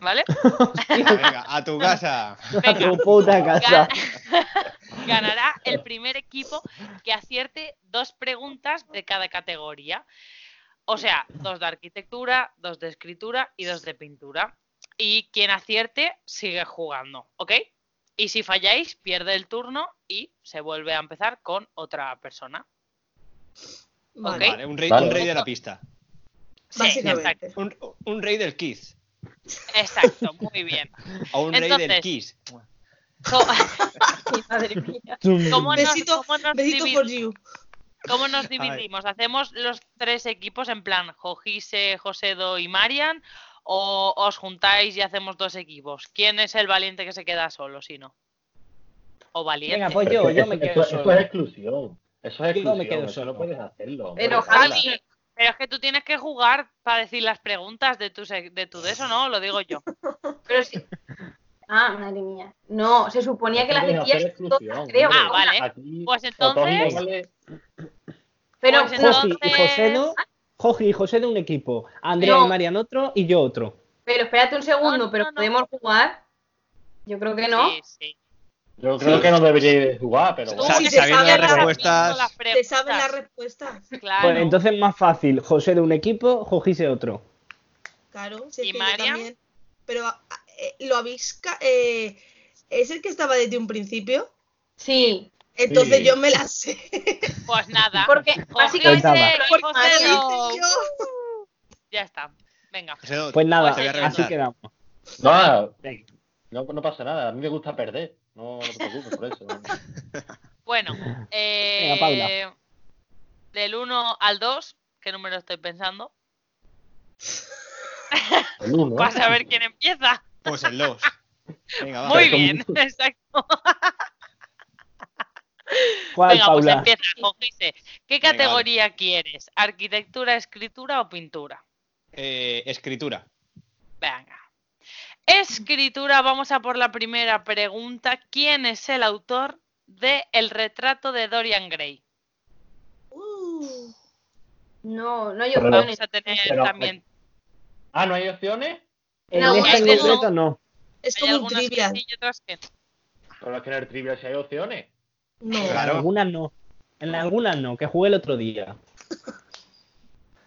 ¿Vale? Venga, a tu casa. A tu puta casa. Gan- Ganará el primer equipo que acierte dos preguntas de cada categoría. O sea, dos de arquitectura, dos de escritura y dos de pintura. Y quien acierte sigue jugando, ¿ok? Y si falláis, pierde el turno y se vuelve a empezar con otra persona. Vale. Un rey, Vale. un rey de la pista. Sí, exacto. Un, un rey del Kiss. Exacto, muy bien. O un rey del Kiss. Madre mía. ¿Cómo nos, Besito, cómo nos besito for you. Cómo nos dividimos? ¿Hacemos los tres equipos en plan Jojise, Josedo y Marian? ¿O os juntáis y hacemos dos equipos? ¿Quién es el valiente que se queda solo, si no? O valiente. Venga, pues yo, yo me Eso- quedo eso, solo. es exclusión. Eso es Yo exclusión. me quedo eso solo. no puedes hacerlo. Pero, Javi. Pero es que tú tienes que jugar para decir las preguntas de tu, de tu de eso, ¿no? Lo digo yo. Pero sí. Ah, madre mía. No, se suponía que las decías hacer todas, creo. Ah, vale. Aquí, Pues entonces- Pero Pues Joji y entonces- Josedo, Joji y José de un equipo, Andrea No. y Marian otro y yo otro. Pero espérate un segundo, No, no, pero no. podemos jugar. Yo creo que no. Sí, sí. Yo creo que no deberíais jugar, pero bueno. Se sabiendo las la- respuestas. Las Te saben las respuestas. Claro. Pues entonces más fácil, José de un equipo, Jojise otro. Claro, si es ¿Y que yo Mariam? también. Pero ah, lo habéis. eh, ¿Es el que estaba desde un principio? Sí, Entonces Sí. yo me la sé. Pues nada. porque básicamente Josedo. lo hice yo. Ya está. Venga. Pues nada, a así quedamos. No, Venga. no, no pasa nada. A mí me gusta perder. No, no te preocupes por eso. Bueno, eh, Paula. del 1 al 2, ¿qué número estoy pensando? El uno. Para saber quién empieza. Pues el 2. Venga, va. Muy bien, exacto. ¿Cuál, Venga, pues Paula? empieza, Jojise. ¿Qué Venga, categoría quieres? ¿Arquitectura, escritura o pintura? Eh, escritura. Venga. Escritura, vamos a por la primera pregunta. ¿Quién es el autor de El retrato de Dorian Gray? Uh, no, no hay Pero- opciones. Vamos a tener Pero- también. Ah, ¿no hay opciones? En No, esta en es que concreto no. no. es Hay como un algunas que trivial. sí y otras que no. Pero es que en el trivia sí hay opciones. No. En Claro. algunas no. En algunas no, que jugué el otro día.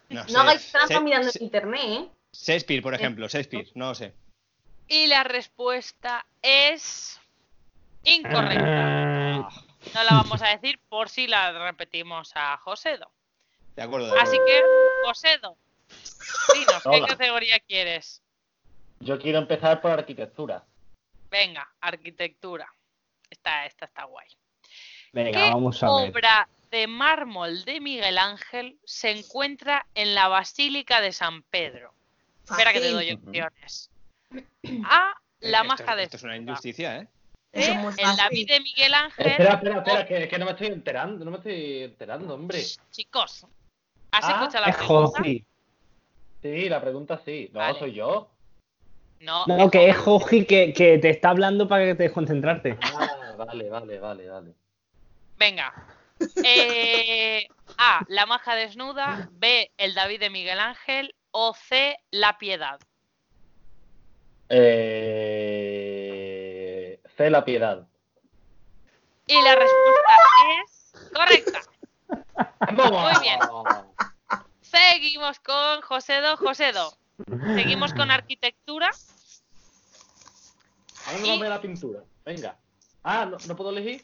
No, No hagáis trampa Shakespeare- mirando en internet, ¿eh? Shakespeare, por ejemplo. Shakespeare, no lo sé. Y la respuesta es incorrecta. Ah, No la vamos a decir por si la repetimos a Josedo. De acuerdo. de Así que, Josedo, dinos, ¿qué Hola. categoría quieres? Yo quiero empezar por arquitectura. Venga, arquitectura. Esta, esta está guay. Venga, ¿Qué vamos a ver. obra de mármol de Miguel Ángel se encuentra en la Basílica de San Pedro? Espera que te doy opciones. A. La Esto- maja de Esto es una injusticia, ¿eh? El David fácil. de Miguel Ángel. Espera, espera, espera, que, que no me estoy enterando, no me estoy enterando, hombre. Chicos, ¿has Ah, escuchado la Es pregunta? Joji. Sí, la pregunta sí. No, Vale. soy yo. No, No, que es Joji que, que te está hablando para que te desconcentrarte. Ah, vale, vale, vale, vale. Venga. Eh, A. La maja desnuda. B. El David de Miguel Ángel. O C. La piedad. Eh... C, la piedad. Y la respuesta es correcta. Muy bien. Seguimos con Josedo. Josedo. Seguimos con arquitectura. Ahora ver la pintura. Venga. Ah, ¿no, no puedo elegir?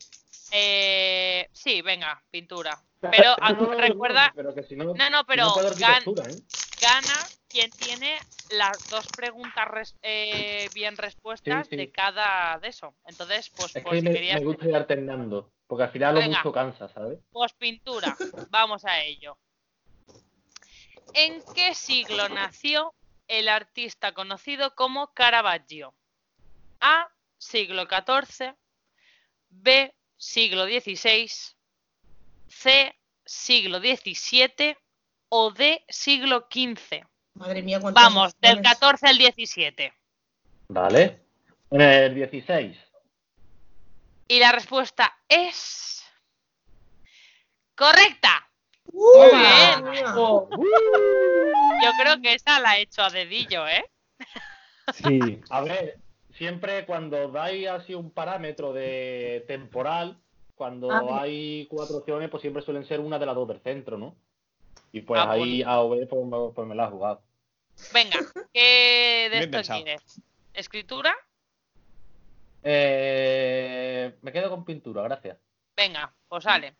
Eh, sí, venga, pintura. Pero no, no, no, recuerda, Pero que si no, no, pero no gan- ¿eh? gana quien tiene las dos preguntas res- eh, bien respuestas Sí, sí. de cada de eso. Entonces, pues, Es que si me, querías me gusta ir alternando. Porque al final lo mucho cansa, ¿sabes? Pues pintura. Vamos a ello. ¿En qué siglo nació el artista conocido como Caravaggio? A. Siglo XIV. B. Siglo XVI. C. Siglo XVII. O D. Siglo XV. Madre mía, Vamos, del. 14 al 17. Vale. En el 16. Y la respuesta es. ¡Correcta! Muy bien. mía. Yo creo que esa la he hecho a dedillo, ¿eh? Sí. A ver, siempre cuando dais así un parámetro de temporal, cuando Ah, hay cuatro opciones, pues siempre suelen ser una de las dos del centro, ¿no? Y pues Ah, pues- ahí A o B, pues, me- pues me la he jugado. Venga, ¿qué de esto quieres? ¿Escritura? Eh, me quedo con pintura, gracias. Venga, pues sale.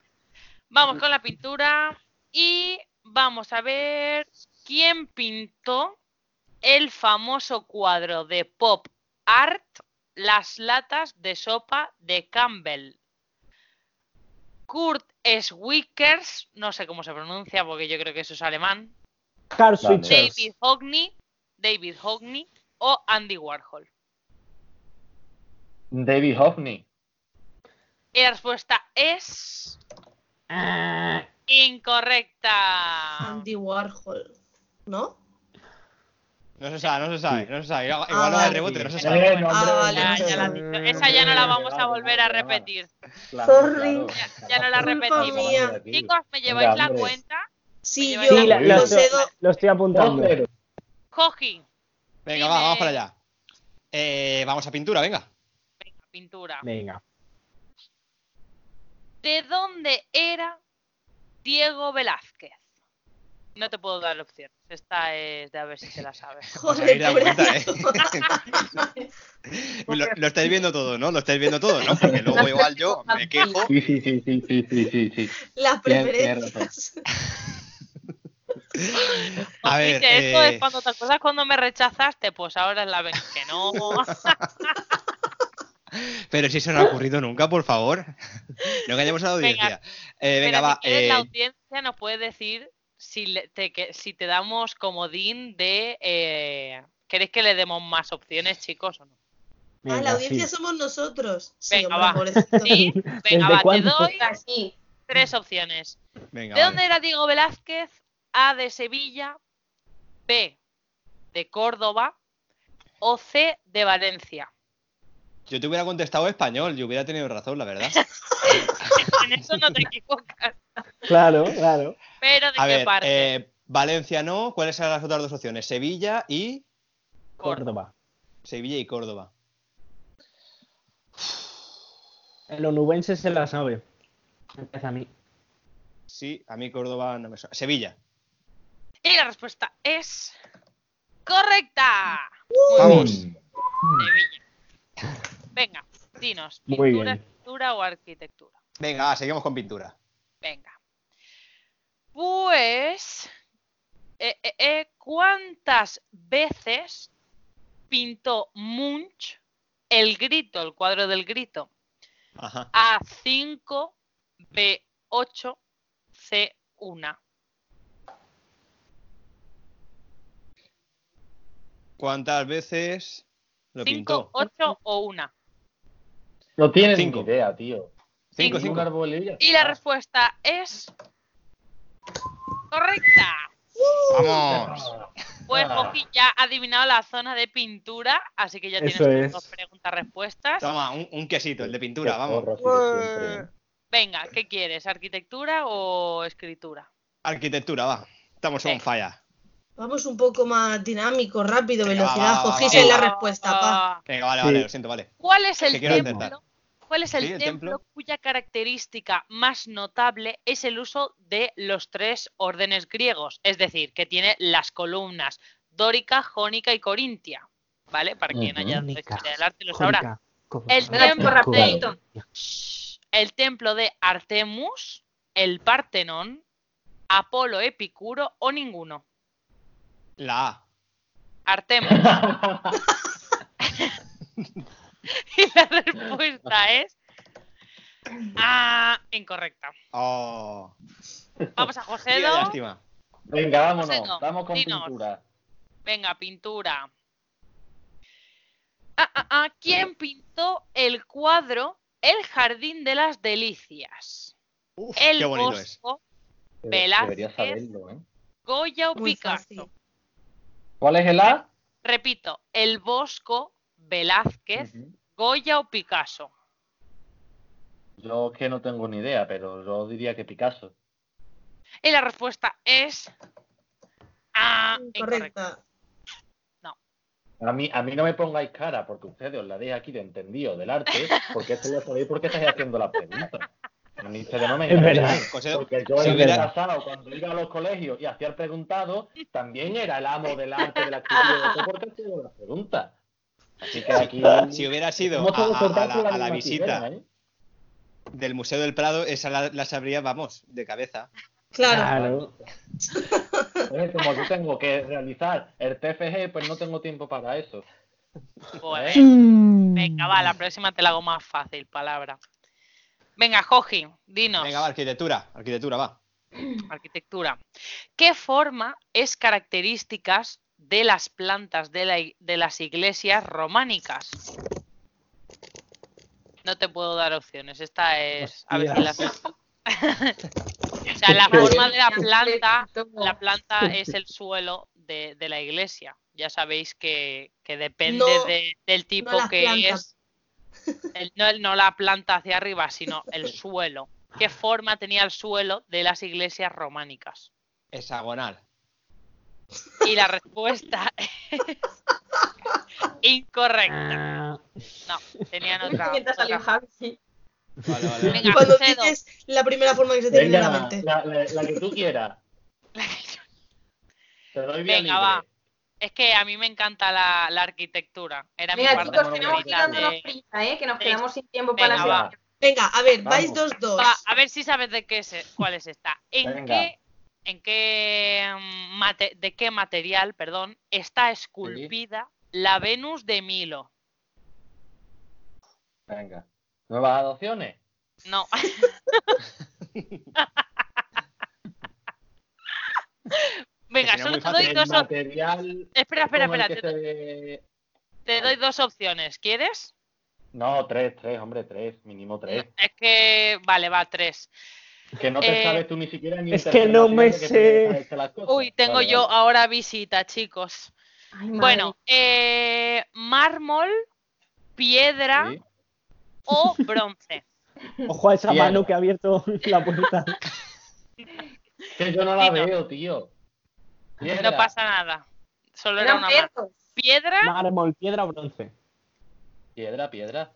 Vamos con la pintura y vamos a ver ¿quién pintó el famoso cuadro de pop art Las latas de sopa de Campbell? Kurt Schwickers, no sé cómo se pronuncia porque yo creo que eso es alemán. David Hockney, David Hockney o Andy Warhol. David Hockney. Y la respuesta es Ah, incorrecta. Andy Warhol. ¿No? No se sabe, no se sabe, no se sabe. Igual Ah, no vale. rebote, no se sabe. Eh, no, Ah, hombre, vale. Ya, ya la has dicho. Esa ya no la vamos a volver a repetir. Claro, Sorry. claro. Ya no la repetimos. Chicos, ¿me lleváis la hombre. cuenta? Sí, yo Sí, la- lo lo, cedo. lo estoy apuntando. Cogi, Venga, va, vamos para allá. Eh, vamos a pintura, venga. venga, pintura. Venga. ¿De dónde era Diego Velázquez? No te puedo dar opciones. Esta es de a ver si te la sabes. Joder, ¿eh? pobrecito. lo, lo estáis viendo todo, ¿no? Lo estáis viendo todo, ¿no? Porque luego igual yo me quejo. Sí, sí, sí, sí, sí, sí, sí, sí. Las preferencias. A ver, Dice, esto eh, es cuando te acuerdas cuando me rechazaste, pues ahora es la vez que no. pero si eso no ha ocurrido nunca, por favor. No engañemos a la Venga, audiencia. Eh, venga, Pero va. si eh, la audiencia nos puede decir si, le- te, que, si te damos comodín de... Eh, ¿Queréis que le demos más opciones, chicos, o no? Ah, la audiencia sí. somos nosotros. Sí, Venga, hombre, va. Sí, ¿Desde venga, va, te doy Así. tres opciones. venga, ¿De vale. dónde era Diego Velázquez? A de Sevilla, B de Córdoba o C de Valencia. Yo te hubiera contestado español y hubiera tenido razón, la verdad. en eso no te equivocas. Claro, claro. Pero ¿de A qué ver, parte? eh, Valencia no. ¿Cuáles eran las otras dos opciones? Sevilla y. Córdoba. Sevilla y Córdoba. El onubense se la sabe. Empieza a mí. Sí, a mí Córdoba no me suena. Sevilla. Y la respuesta es correcta. Vamos. Sevilla. Venga, dinos, Muy pintura, bien. escultura o arquitectura. Venga, seguimos con pintura. Venga. Pues, eh, eh, eh, ¿cuántas veces pintó Munch el grito, el cuadro del grito? Ajá. A5, B8, C1. ¿Cuántas veces lo 5, pintó? 8 o 1. No tienes ni Cinco. idea, tío. Cinco, cinco. árbol y la respuesta es correcta. ¡Vamos! Pues. Joaquín ya ha adivinado la zona de pintura, así que ya tienes Eso tus es. dos preguntas-respuestas. Toma, un, un quesito, el de pintura, Qué vamos. ¿eh? Venga, ¿qué quieres? ¿Arquitectura o escritura? Arquitectura, va. Estamos on Venga. fire. Vamos un poco más dinámico, rápido, Venga, velocidad. Cogís va, en la respuesta, pa. Venga, vale, Sí. vale, lo siento, vale. ¿Cuál es el Que quiero templo? ¿Cuál es el, Sí, el templo, templo. cuya característica más notable es el uso de los tres órdenes griegos? Es decir, que tiene las columnas dórica, jónica y corintia. ¿Vale? Para quien haya historia del arte lo sabrá. El templo rapidito. El templo de Artemus, el Partenón, Apolo Epicuro o ninguno. La A. Artemus. y la respuesta es. Ah, incorrecta. Oh, Vamos a qué Josedo. lástima. Venga, vámonos. José, no, Vamos con dinos. pintura. Venga, pintura. Ah, ah, ah, ¿Quién pintó el cuadro El Jardín de las Delicias? Uf, El qué bonito es. Bosco, Debe- Velázquez. Deberías saberlo, ¿eh? Goya o Muy Picasso. fácil. ¿Cuál es el A? Repito, El Bosco, Velázquez. Goya o Picasso. Yo es que no tengo ni idea, pero yo diría que Picasso. Y la respuesta es. Ah, incorrecta. Correcta. A mí, a mí no me pongáis cara, porque ustedes os la deis aquí de entendido del arte, porque esto ya sabéis por qué estáis haciendo la pregunta. A mí ustedes no me Es verdad. José, Porque yo sí, en el verdad. pasado, cuando iba a los colegios y hacía el preguntado, también era el amo del arte, de la de todo, porque hacía la pregunta. Así que aquí... Si hubiera sido a, la, a visita ¿eh? del Museo del Prado, esa la, la sabría, vamos, de cabeza. Claro. Como yo tengo que realizar el TFG, pues no tengo tiempo para eso. Joder. Mm. Venga, va, la próxima te la hago más fácil, palabra. Venga, Joji, dinos. Venga, va, arquitectura, arquitectura, va. Arquitectura. ¿Qué forma es características de las plantas de, la de las iglesias románicas? No te puedo dar opciones. Esta es. A ver si las. o sea, la forma de la planta, la planta es el suelo de, de la iglesia. Ya sabéis que, que depende No, de- del tipo que plantas. es. el- no, el- no la planta hacia arriba, sino el suelo. ¿Qué forma tenía el suelo de las iglesias románicas? Hexagonal. Y la respuesta es incorrecta. Ah, No, tenían otra. Mientras salió otra- Javi, sí. Vale, vale. Venga, Cuando Cedo. dices la primera forma que se te viene a la mente. la, la- la que tú quieras. Te doy vía Venga, libre. va. Es que a mí me encanta la, la arquitectura. Era mi Venga, parte chicos, tenemos que dándonos de- prisa, ¿eh? Que nos quedamos sin tiempo Venga, para la va. Venga, a ver, Vamos. vais dos dos. Va, a ver si sabes de qué es, cuál es esta. ¿En Venga. qué, en qué mm, mate- de qué material, perdón, está esculpida la Venus de Milo? Venga. ¿Nuevas adopciones? No. Venga, solo te doy dos op- material. Espera, espera, espera. que Te, se- te doy dos opciones. ¿Quieres? No, tres, tres, hombre, tres, mínimo tres. Es que. Vale, va, tres. Que no te Eh, sabes tú ni siquiera ni es que no me sé. Uy, tengo Vale, yo vale. ahora visita, chicos. Ay. Bueno, eh, mármol, piedra Sí. o bronce. Ojo a esa Piedra. mano que ha abierto la puerta. Que yo no la Dino. veo, tío. No pasa nada. Solo era una mano. ¿Piedra? Mármol, piedra o bronce. Piedra, piedra.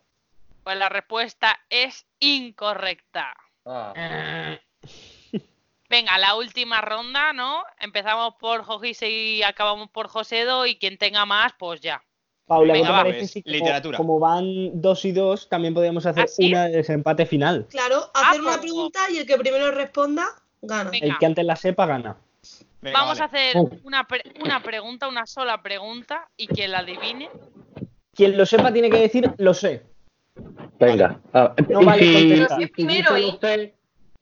Pues la respuesta es incorrecta. Ah, Venga, la última ronda, ¿no? Empezamos por Jojise y acabamos por Josedo y quien tenga más, pues ya. Paula, ¿qué Venga, te va, parece pues, si como, literatura. como van dos y dos, también podríamos hacer ¿Ah, sí? una de desempate final? Claro, Ah, hacer una pues- pregunta y el que primero responda, gana. Venga. El que antes la sepa gana. Venga, Vamos a hacer una, pre- una pregunta, una sola pregunta y quien la adivine. Quien lo sepa tiene que decir lo sé. Venga. Ah, No y vale si-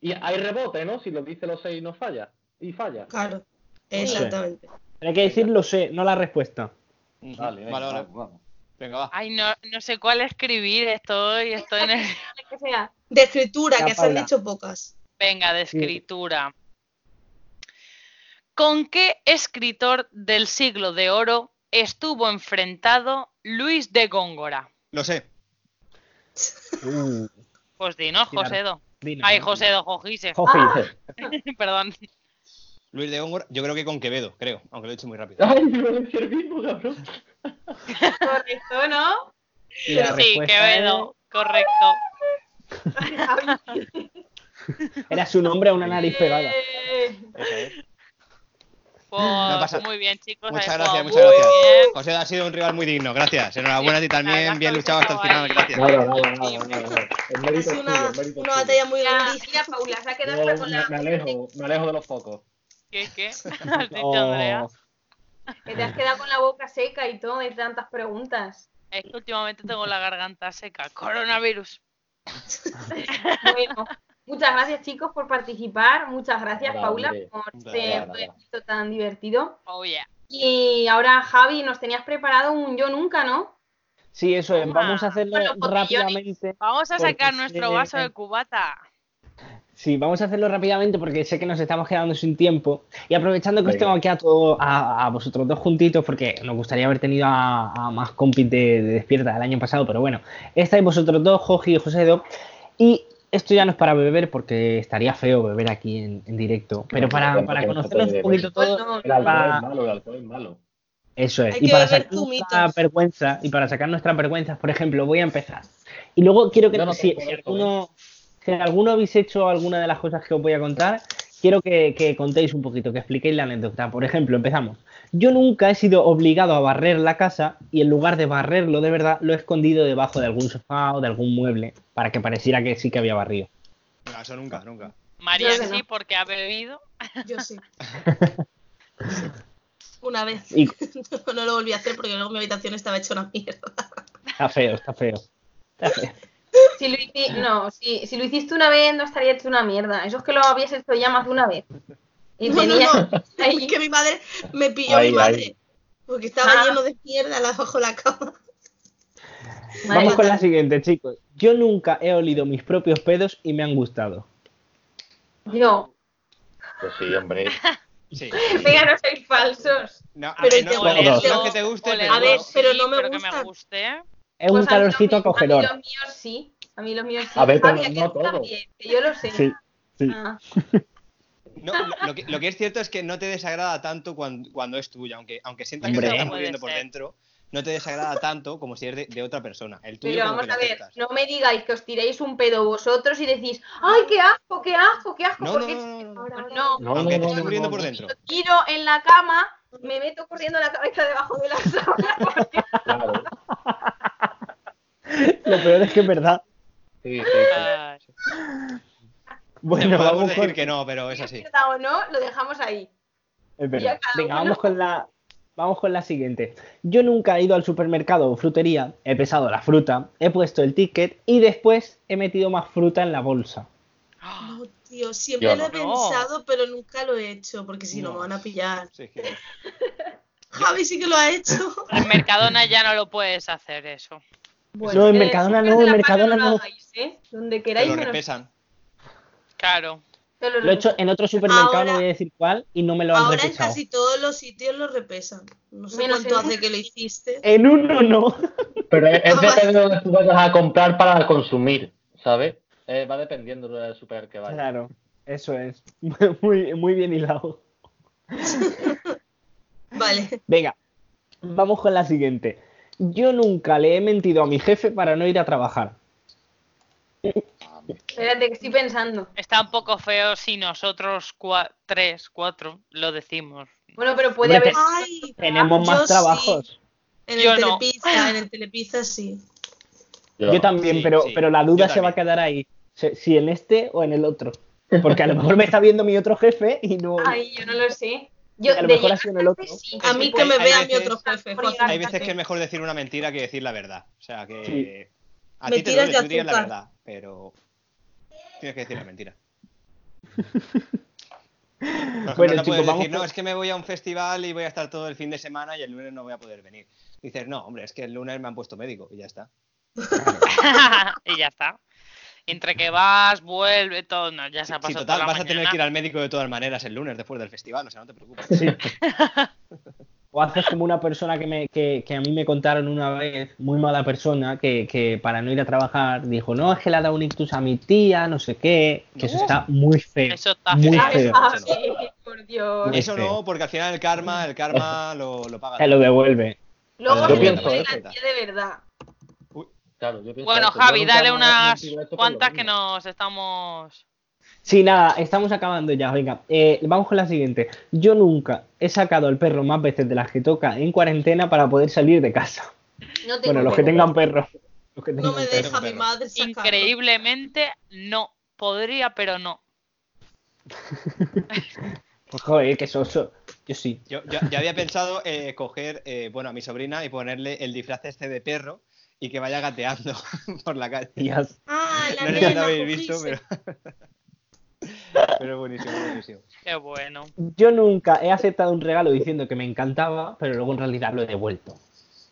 y hay rebote, ¿no? Si lo dice los seis y no falla. Y falla. Claro, exactamente. Hay que decir lo sé, no la respuesta. Vale, venga, vale, vale. vamos. Venga, va. Ay, no, no sé cuál escribir, estoy, estoy en el... Que sea. De escritura, Ya, que se han dicho pocas. Venga, de escritura. ¿Con qué escritor del siglo de oro estuvo enfrentado Luis de Góngora? Lo sé. Uh, Pues dinos, Josedo. Dino. Ay, Josedo, Jojise. Joji. Perdón. Luis de Góngora, yo creo que con Quevedo, creo, aunque lo he hecho muy rápido. Ay, me voy a decir el mismo, cabrón. Correcto, ¿no? Sí, Quevedo. Correcto. Era su nombre a una nariz pegada. Eh, Eso es. Pues, pasa- muy bien, chicos. Muchas gracias, muchas gracias. bien. José ha sido un rival muy digno, gracias. Enhorabuena a ti Sí, también, bien luchado hasta el final, gracias. Nada, nada, nada, Ha sido es una, batalla muy grandísima. Paula, se ha quedado Yo con me, la. me alejo, me alejo de los focos. ¿Qué, qué? ¿Has dicho, Oh, Andrea? Que te has quedado con la boca seca y todo de tantas preguntas. Es que últimamente tengo la garganta seca. Coronavirus. Bueno, muchas gracias chicos por participar. Muchas gracias, Nada, Paula, hombre. por este proyecto tan divertido. Oh, yeah. Y ahora, Javi, nos tenías preparado un yo nunca, ¿no? Sí, eso es. Toma. Vamos a hacerlo Bueno, rápidamente. Vamos a Porque sacar nuestro vaso de cubata. Sí, vamos a hacerlo rápidamente porque sé que nos estamos quedando sin tiempo. Y aprovechando que os tengo aquí a, todo, a, a vosotros dos juntitos, porque nos gustaría haber tenido a, a más compis de, de Despierta del año pasado, pero bueno, estáis vosotros dos, Joji y Josedo. Y esto ya no es para beber porque estaría feo beber aquí en, en directo. Pero para, para conocernos un poquito todo, El alcohol es malo, el alcohol es malo. Eso es. Hay y para sacar nuestra vergüenza, y para sacar nuestras vergüenzas, por ejemplo, voy a empezar. Y luego quiero que no si, alguno, si alguno habéis hecho alguna de las cosas que os voy a contar, quiero que, que contéis un poquito, que expliquéis la anécdota. Por ejemplo, empezamos. Yo nunca he sido obligado a barrer la casa y en lugar de barrerlo de verdad, lo he escondido debajo de algún sofá o de algún mueble para que pareciera que sí que había barrido. No, eso nunca, nunca. María sí, no. porque ha bebido. Yo sí. Una vez. Y No lo volví a hacer porque luego mi habitación estaba hecha una mierda. está feo, está feo. Está feo. Si lo, hici- no, si, si lo hiciste una vez, no estaría hecho una mierda. Eso es que lo habías hecho ya más de una vez. Y No, no, tenías no. ahí- Es que mi madre me pilló Ahí, mi madre. ahí. Porque estaba Ah. lleno de mierda bajo la cama. Vamos con la siguiente, chicos. Yo nunca he olido mis propios pedos y me han gustado. Yo. Pues sí, hombre. Sí. Venga, no sois falsos. No, a Pero no, gusta- no, te no que te guste, Oler, pero A ver, sí, pero no me pero que gusta. me guste. Es Pues un a mí calorcito míos- acogedor. A mí los míos sí. A mí los míos sí. A ver, pero Javi, no que todo. también, que yo lo sé. Sí, sí. Ah. No, lo, lo que, lo que es cierto es que no te desagrada tanto cuando, cuando es tuya, aunque, aunque sientas que te está Puede muriendo por dentro, no te desagrada tanto como si es de, de otra persona. El tuyo Pero vamos a ver, aceptas. no me digáis que os tiréis un pedo vosotros y decís, ¡ay, qué asco, qué asco, qué asco! No, no, porque no, no, no. Ahora, no, No, Aunque te no, esté no, muriendo no, por no. dentro. tiro en la cama, me meto corriendo la cabeza debajo de la sábana. porque- Claro. Lo peor es que es verdad. Sí, sí, sí. Bueno, vamos decir con... que no, pero es así. O no, lo dejamos ahí. Es verdad. Venga, uno. vamos con la. Vamos con la siguiente. Yo nunca he ido al supermercado o frutería, he pesado la fruta, he puesto el ticket y después he metido más fruta en la bolsa. No, tío, siempre Yo lo he pensado, pero nunca lo he hecho, porque si no, No. me van a pillar. Sí, que- Javi sí que lo ha hecho. En Mercadona ya no lo puedes hacer eso. No, en eh, Mercadona no, en Mercadona no. hagáis, ¿eh? Donde queráis, lo menos- repesan. Claro. Lo he hecho en otro supermercado, Ahora- no voy a decir cuál, y no me lo han Ahora en casi todos los sitios lo repesan. No sé Menos cuánto en hace uno. que lo hiciste. En uno no. Pero es es depende de donde tú vayas a comprar para consumir, ¿sabes? Eh, va dependiendo del super que vayas. Claro, eso es. Muy, muy bien hilado. Vale. Venga, vamos con la siguiente. Yo nunca le he mentido a mi jefe para no ir a trabajar. Espérate, que estoy pensando. Está un poco feo si nosotros cua- tres, cuatro lo decimos. Bueno, pero puede Hombre, haber. Ay, Tenemos Yo más sí. trabajos. en Yo el no. telepizza, en el telepizza sí. Yo también, Sí, pero, sí, pero la duda se va a quedar ahí. Si en este o en el otro. Porque a lo mejor me está viendo mi otro jefe y no. Ay, yo no lo sé. Yo, A lo mejor ha sido en el otro. sí. A mí que me vea mi otro jefe. Hay veces que es mejor decir una mentira que decir la verdad. O sea que. Sí. A ti te duele, de tú la verdad, pero. Tienes que decir la mentira. Bueno, no vamos decir, no, es que me voy a un festival y voy a estar todo el fin de semana y el lunes no voy a poder venir. Dices, no, hombre, es que el lunes me han puesto médico y ya está. y ya está. Entre que vas, vuelve, todo, no, ya se ha Sí, pasado total, toda la vas a tener que ir al médico de todas maneras el lunes después del festival, o sea, no te preocupes. Sí. O haces como una persona que, me, que, que a mí me contaron una vez, muy mala persona, que, que para no ir a trabajar dijo, no, es que le ha dado un ictus a mi tía, no sé qué, que eso está muy feo. Eso está muy feo. Javi, por Dios. Eso no, porque al final el karma, el karma lo, lo paga. Te lo devuelve. Luego Yo se te pienso la tía de verdad. Claro, yo pienso Bueno, eso. Javi, dale unas cuantas que nos estamos. Sí, nada, estamos acabando ya, venga. Eh, vamos con la siguiente. Yo nunca he sacado al perro más veces de las que toca en cuarentena para poder salir de casa. No Bueno, los que tengan perro. Los que No me perro. deja mi madre sacarlo. Increíblemente, no. Podría, pero no. Pues, joder, que soso. Yo sí. Yo, yo, yo había pensado eh, coger, eh, bueno, a mi sobrina y ponerle el disfraz este de perro y que vaya gateando por la calle. Ah, la No sé si lo habéis visto, pero... pero buenísimo, buenísimo. Qué bueno. Yo nunca he aceptado un regalo diciendo que me encantaba, pero luego en realidad lo he devuelto.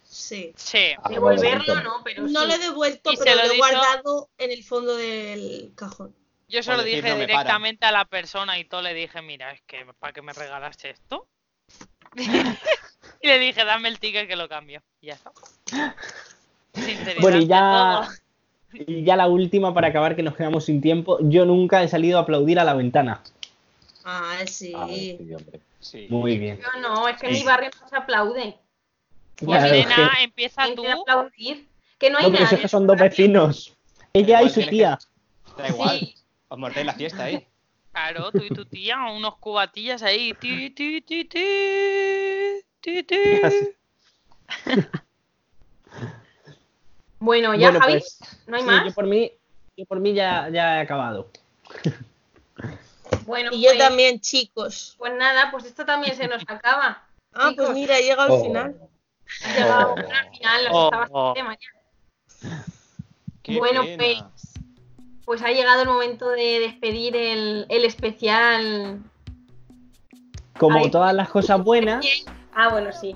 Sí. Sí. Ah, Devolverlo no, pero No sí. lo he devuelto, se pero lo lo he guardado en el fondo del cajón. Yo se Por lo decir, dije no me para. directamente a la persona y todo le dije, mira, es que ¿para qué me regalaste esto? y le dije, dame el ticket que lo cambio. Y ya está. Sinceridad Bueno, y ya, todo. Y ya la última para acabar, que nos quedamos sin tiempo. Yo nunca he salido a aplaudir a la ventana. Ah, sí. Ah, sí, hombre. Sí. Muy bien. Yo no, es que en mi barrio no se aplaude. Pues nena, que- empieza tú. que aplaudir. Que no hay No, pero nadie. es que son dos vecinos. Ella y su tienes que- tía. Da igual, Sí. os mortéis la fiesta ahí. Claro, tú y tu tía, unos cubatillas ahí. Ti, ti, ti, ti, ti, ti. Bueno, ya, Bueno, Javi, pues, no hay sí, más. yo por mí, yo por mí ya, ya he acabado. Bueno, Y yo pues- también, chicos. Pues nada, pues esto también se nos acaba. Ah, pues mira, llega al Oh. final. Ha llegado Oh. al final, nos Oh, está bastante oh. mañana. Qué Bueno, pues, pues ha llegado el momento de despedir el, el especial. Como Ay. todas las cosas buenas, Ah, bueno, sí.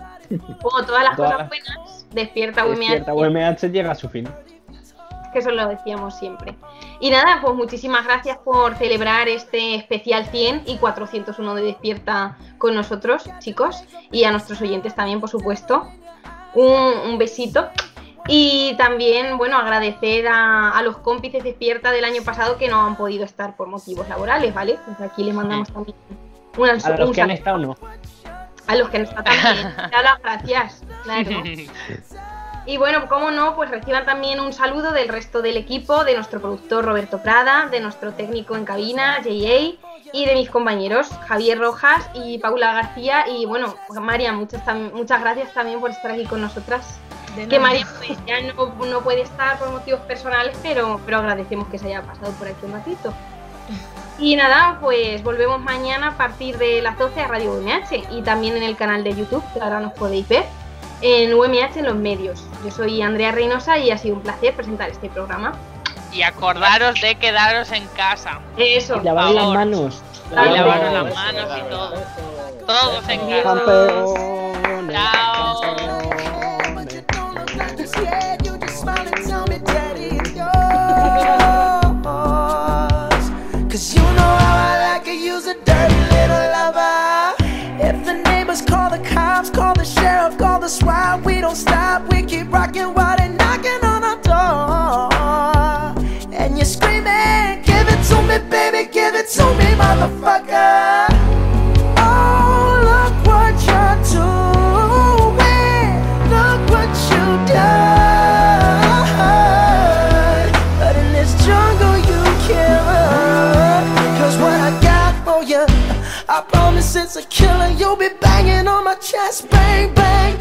Como todas las Todas cosas buenas, despierta UMH, despierta UMH llega a su fin. que eso lo decíamos siempre. Y nada, pues muchísimas gracias por celebrar este especial 100 y 401 de Despierta con nosotros, chicos, y a nuestros oyentes también, por supuesto. Un, un besito. Y también, bueno, agradecer a, a los cómplices Despierta del año pasado que no han podido estar por motivos laborales, ¿vale? Pues aquí les mandamos también un, A los un que han estado, no. A los que no están también. Da las gracias, claro. Y bueno, como no, pues reciban también un saludo del resto del equipo, de nuestro productor Roberto Prada, de nuestro técnico en cabina, JA, y de mis compañeros Javier Rojas y Paula García. Y bueno, María, muchas, muchas gracias también por estar aquí con nosotras. Que. María pues, ya no, no puede estar por motivos personales, pero, pero agradecemos que se haya pasado por aquí un ratito. Y nada, pues volvemos mañana a partir de las 12 a Radio UMH y también en el canal de YouTube, que ahora nos podéis ver, en UMH en los medios. Yo soy Andrea Reynosa y ha sido un placer presentar este programa. Y acordaros de quedaros en casa. Eso. Lavaros las favor. manos. Y vale. las manos y todo. Todos en casa. Campeones, Chao. Cops, call the sheriff, call the SWAT, we don't stop. We keep rocking while they're knocking on our door. And you're screaming, give it to me, baby, give it to me, motherfucker. Oh, look what you're doing. Look what you've done. But in this jungle, you. Cause what I got for you, I promise it's a killer. You'll be my chest, bang, bang,